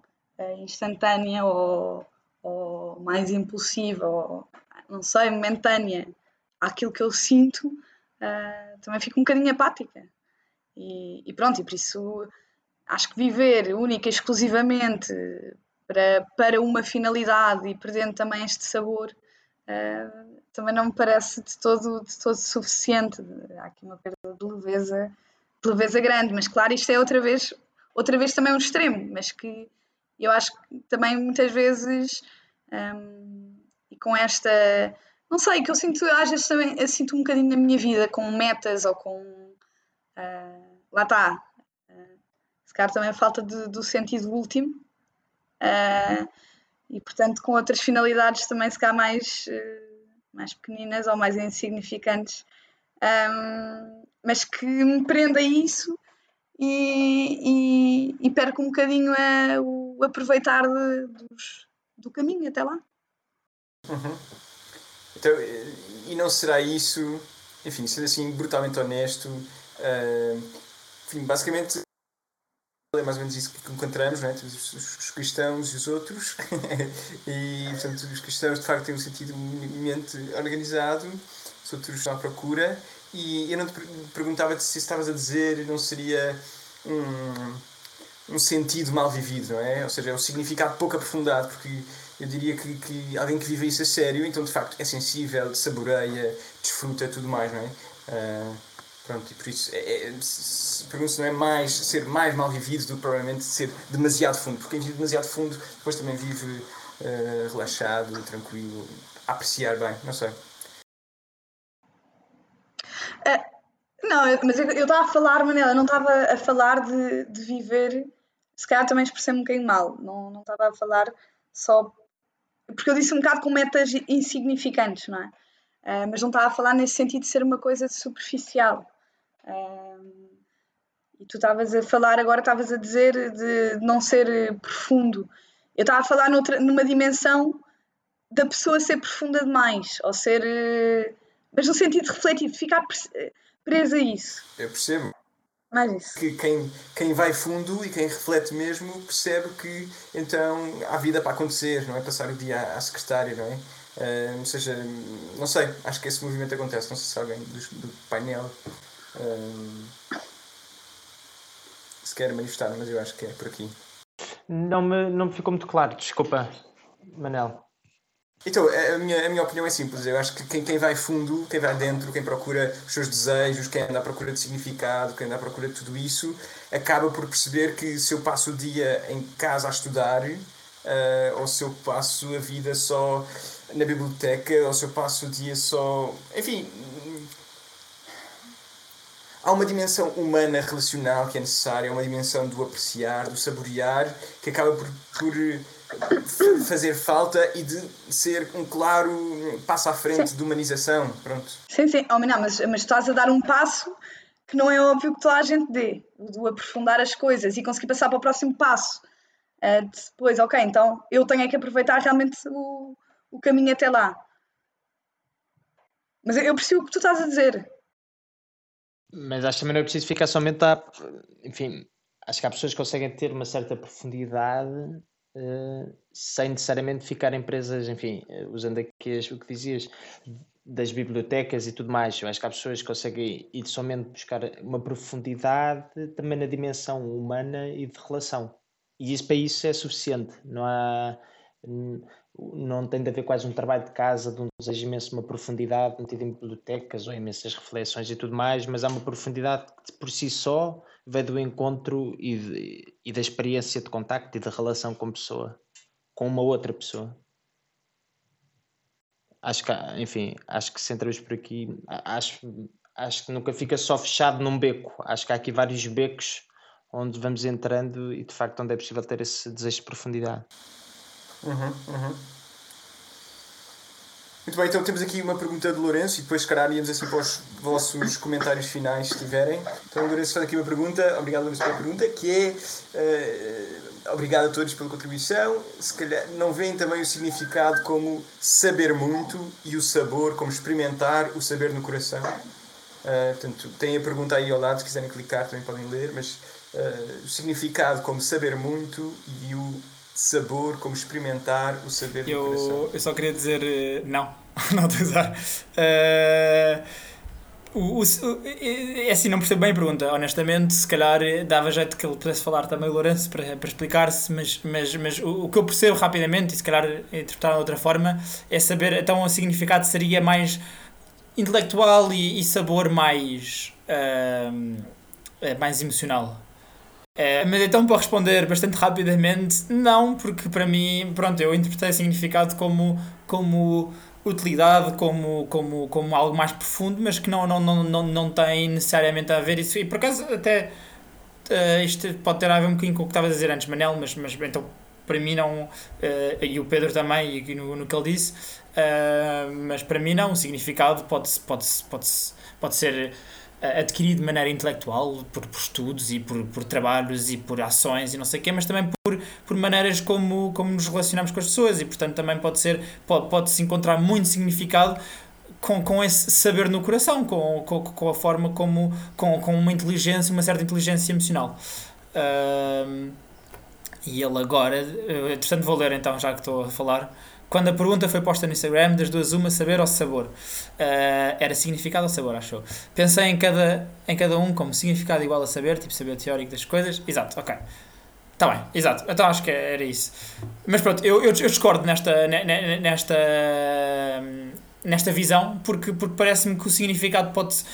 instantânea ou, ou mais impulsiva, ou não sei, momentânea àquilo que eu sinto, uh, também fico um bocadinho apática. E, e, pronto, e por isso acho que viver única e exclusivamente para, para uma finalidade e perdendo também este sabor uh, também não me parece de todo, de todo suficiente. Há aqui uma perda de leveza, de leveza grande, mas claro, isto é outra vez, outra vez também um extremo, mas que eu acho que também muitas vezes um, e com esta, não sei, que eu sinto, às vezes também eu sinto um bocadinho na minha vida com metas ou com. Uh, lá está. Uh, se calhar também a falta de, do sentido último. uh, e portanto com outras finalidades também se calhar mais, mais pequeninas ou mais insignificantes, um, mas que me prenda a isso e, e, e perco um bocadinho a, o aproveitar de, dos, do caminho até lá. Uhum. Então, e não será isso, enfim, sendo assim brutalmente honesto, uh, enfim, basicamente é mais ou menos isso que encontramos, é? os, os cristãos e os outros, e portanto os cristãos de facto têm um sentido minimamente organizado, os outros estão à procura, e eu não te perguntava se estavas a dizer não seria um, um sentido mal vivido, não é? Ou seja, é um significado pouco aprofundado, porque eu diria que, que alguém que vive isso a sério, então de facto é sensível, saboreia, desfruta tudo mais, não é? Uh, pronto, e por isso, é, é, pergunto se não é mais ser mais mal vivido do que provavelmente ser demasiado fundo, porque quem vive demasiado fundo depois também vive uh, relaxado, tranquilo, a apreciar bem, não sei. Não, mas eu estava a falar, Manela, não estava a falar de, de viver, se calhar também expressei-me um bocadinho mal, não, estava a falar só porque eu disse um bocado com metas insignificantes, não é? Uh, mas não estava a falar nesse sentido de ser uma coisa superficial. Uh, e tu estavas a falar, agora estavas a dizer de não ser profundo. Eu estava a falar noutra, numa dimensão da pessoa ser profunda demais, ou ser. Mas no sentido refletivo, ficar presa a isso. Eu percebo. Mais isso. Que quem, quem vai fundo e quem reflete mesmo percebe que então há vida para acontecer, não é? Passar o dia à, secretária, não é? Uh, ou seja, não sei, acho que esse movimento acontece. Não sei se alguém do, do painel uh, se quer manifestar, mas eu acho que é por aqui. Não me, não me ficou muito claro, desculpa, Manel. Então, a minha, a minha opinião é simples. Eu acho que quem, quem vai fundo, quem vai dentro, quem procura os seus desejos, quem anda à procura de significado, quem anda à procura de tudo isso, acaba por perceber que se eu passo o dia em casa a estudar, uh, ou se eu passo a vida só na biblioteca, ou se eu passo o dia só. Enfim. Há uma dimensão humana relacional que é necessária, há uma dimensão do apreciar, do saborear, que acaba por, por fazer falta e de ser um claro passo à frente sim. de humanização. Pronto. Sim, sim, oh, não, mas, mas estás a dar um passo que não é óbvio que toda a gente dê, do aprofundar as coisas e conseguir passar para o próximo passo. Uh, depois, ok, então eu tenho é que aproveitar realmente o, o caminho até lá. Mas eu percebo o que tu estás a dizer. Mas acho que também não é preciso ficar somente a. Enfim, acho que há pessoas que conseguem ter uma certa profundidade uh, sem necessariamente ficarem presas, enfim, uh, usando aqui o que dizias, das bibliotecas e tudo mais. Eu acho que há pessoas que conseguem ir somente buscar uma profundidade também na dimensão humana e de relação. E isso para isso é suficiente. Não há não tem de haver quase um trabalho de casa, de um desejo imenso, uma profundidade metido em bibliotecas ou imensas reflexões e tudo mais, mas há uma profundidade que por si só vem do encontro e, de, e da experiência de contacto e de relação com pessoa, com uma outra pessoa. Acho que, enfim, acho que se entramos por aqui, acho, acho que nunca fica só fechado num beco. Acho que há aqui vários becos onde vamos entrando e de facto onde é possível ter esse desejo de profundidade. Uhum, uhum. Muito bem, então temos aqui uma pergunta de Lourenço e depois, se calhar, íamos assim para os vossos comentários finais, se tiverem. Então, Lourenço faz aqui uma pergunta, obrigado, Lourenço, pela pergunta, que é. Uh, obrigado a todos pela contribuição. Se calhar, não veem também o significado como saber muito e o sabor como experimentar o saber no coração? Uh, portanto, tem a pergunta aí ao lado, se quiserem clicar também podem ler, mas uh, o significado como saber muito e o sabor, como experimentar o saber eu, do coração. Eu só queria dizer uh, não, não estou a usar. Uh, o, o, é assim, não percebo bem a pergunta, honestamente. Se calhar eh, dava jeito que ele pudesse falar também o Lourenço para, para explicar-se, mas, mas, mas o, o, que eu percebo rapidamente, e se calhar interpretar de outra forma, é saber então o significado seria mais intelectual e, e sabor mais, uh, mais emocional. É, mas então, para responder bastante rapidamente, não, porque para mim, pronto, eu interpretei significado como, como utilidade, como, como, como algo mais profundo, mas que não, não, não, não, não tem necessariamente a ver isso. E por acaso, até uh, isto pode ter a ver um bocadinho com o que estavas a dizer antes, Manel, mas, mas então para mim não, eh, e o Pedro também, e no, no que ele disse, eh, mas para mim não, o significado pode, pode, pode, pode ser adquirido de maneira intelectual, por, por estudos e por, por trabalhos e por ações e não sei o quê, mas também por, por maneiras como, como nos relacionamos com as pessoas e portanto também pode ser, pode, pode-se encontrar muito significado com, com esse saber no coração, com, com, com a forma como, com, com uma inteligência, uma certa inteligência emocional. Ahm, e ele agora, eh, portanto vou ler então, já que estou a falar. Quando a pergunta foi posta no Instagram, das duas uma, saber ou sabor? Ah, era significado ou sabor, achou? Pensei em cada, em cada um como significado igual a saber, tipo saber teórico das coisas. Exato, ok. Está bem, exato. Então acho que era isso. Mas pronto, eu, eu, eu discordo nesta, ne- ne- nesta, nesta visão, porque, porque parece-me que o significado pode ser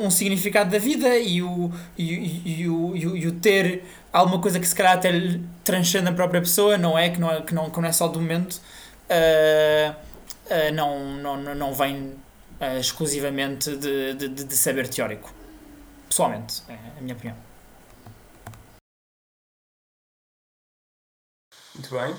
um significado da vida e o, e, e, e o, e, o, e o ter alguma coisa que se calhar até transcende a própria pessoa, não é? Que não é, que não, que não é só do momento, não, não, não- não vem ah, exclusivamente de, de, de de saber teórico. Pessoalmente, é a minha opinião. Muito bem.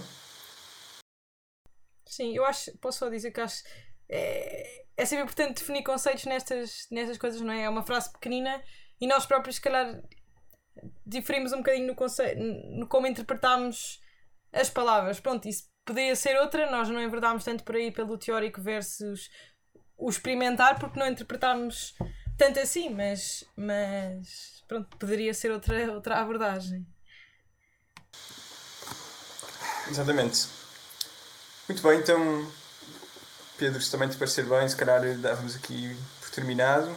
Sim, eu acho, posso só dizer que acho é, é sempre importante definir conceitos nestas, nestas coisas, não é? É uma frase pequenina e nós próprios, se calhar, diferimos um bocadinho no, conceito, no como interpretamos as palavras. Pronto, isso poderia ser outra, nós não enverdámos tanto por aí pelo teórico versus o experimentar, porque não interpretámos tanto assim, mas, mas pronto, poderia ser outra, outra abordagem. Exatamente. Muito bem, então, Pedro, se também te parecer bem, se calhar dávamos aqui por terminado.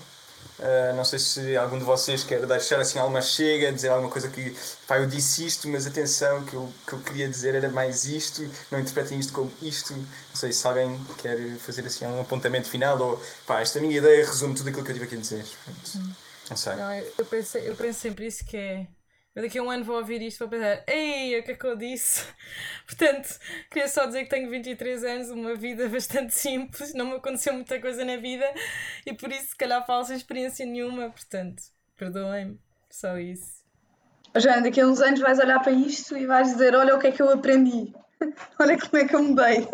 Ah, não sei se algum de vocês quer deixar assim alguma chega, dizer alguma coisa que, pá, eu disse isto, mas atenção, que eu, que eu queria dizer era mais isto, não interpretem isto como isto. Não sei se alguém quer fazer assim um apontamento final ou, pá, esta minha ideia resume tudo aquilo que eu tive aqui a dizer. Pronto. Não sei. Não, eu, eu, penso, eu penso sempre isso que é. Eu daqui a um ano vou ouvir isto e vou pensar, ei, o que é que eu disse? Portanto, queria só dizer que tenho 23 anos, uma vida bastante simples, não me aconteceu muita coisa na vida e por isso se calhar falo sem experiência nenhuma, portanto, perdoem-me, só isso. Joana, daqui a uns anos vais olhar para isto e vais dizer: Olha o que é que eu aprendi, olha como é que eu mudei.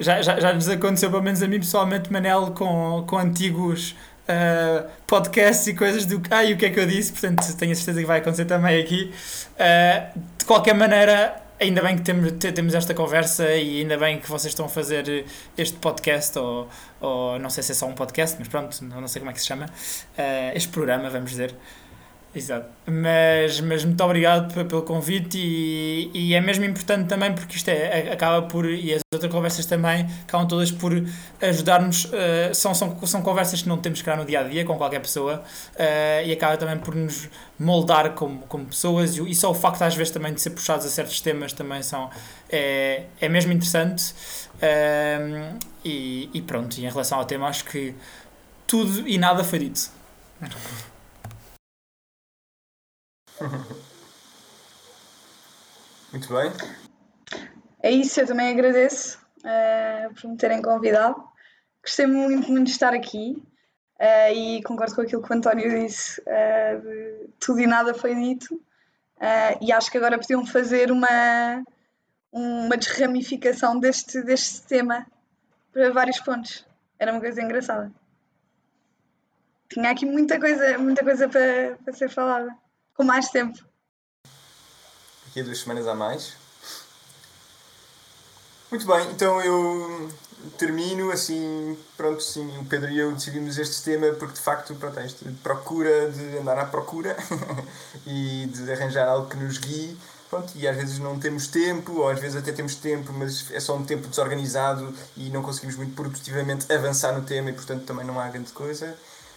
Já, já, já nos aconteceu, pelo menos a mim pessoalmente, Manel, com, com antigos ah, podcasts e coisas do ah, e o que é que eu disse, portanto tenho a certeza que vai acontecer também aqui. Ah, de qualquer maneira, ainda bem que temos, te- temos esta conversa e ainda bem que vocês estão a fazer este podcast, ou, ou não sei se é só um podcast, mas pronto, não sei como é que se chama, ah, este programa, vamos dizer. Exato. Mas, mas muito obrigado pe- pelo convite e, e é mesmo importante também porque isto é, acaba por, e as outras conversas também, acabam todas por ajudar-nos, eh, são, são, são conversas que não temos que dar no dia a dia com qualquer pessoa eh, e acaba também por nos moldar como, como pessoas e, e só o facto às vezes também de ser puxados a certos temas também são, é, é mesmo interessante Eh, e, e pronto, e em relação ao tema acho que tudo e nada foi dito. Muito bem. É isso, eu também agradeço eh, por me terem convidado. Gostei muito, muito de estar aqui eh, e concordo com aquilo que o António disse. de tudo e nada foi dito. E acho que agora podiam fazer uma, uma desramificação deste, deste tema para vários pontos. Era uma coisa engraçada. Tinha aqui muita coisa, muita coisa para, para ser falada, com mais tempo. Daqui a duas semanas a mais. Muito bem, então eu termino assim, pronto, sim, o Pedro e eu decidimos este tema porque de facto, pronto, é isto de procura, de andar à procura e de arranjar algo que nos guie, pronto, e às vezes não temos tempo, ou às vezes até temos tempo, mas é só um tempo desorganizado e não conseguimos muito produtivamente avançar no tema e portanto também não há grande coisa.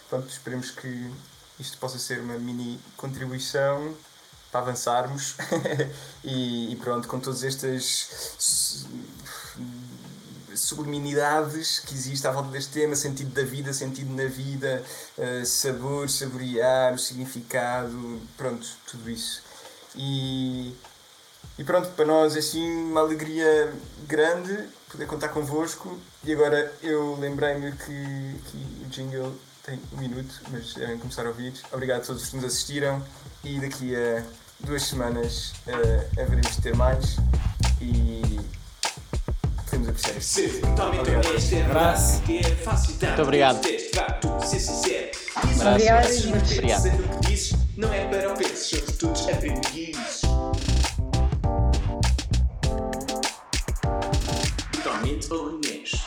Pronto, esperemos que isto possa ser uma mini contribuição para avançarmos e, e pronto, com todas estas su- subliminidades que existem à volta deste tema, sentido da vida, sentido na vida, eh, sabor, saborear, o significado, pronto, tudo isso. E, e pronto, para nós é assim uma alegria grande poder contar convosco. E agora eu lembrei-me que, que o jingle tem um minuto, mas devem começar a ouvir. Obrigado a todos que nos assistiram e daqui a duas semanas uh, haveremos de ter mais e podemos apreciar este Ser totalmente Obrigado. honesto é Abraço. verdade que é fácil dar. Muito obrigado. Obrigado. dizes. Não é para o penses, somos todos aprendiz. Totalmente honesto.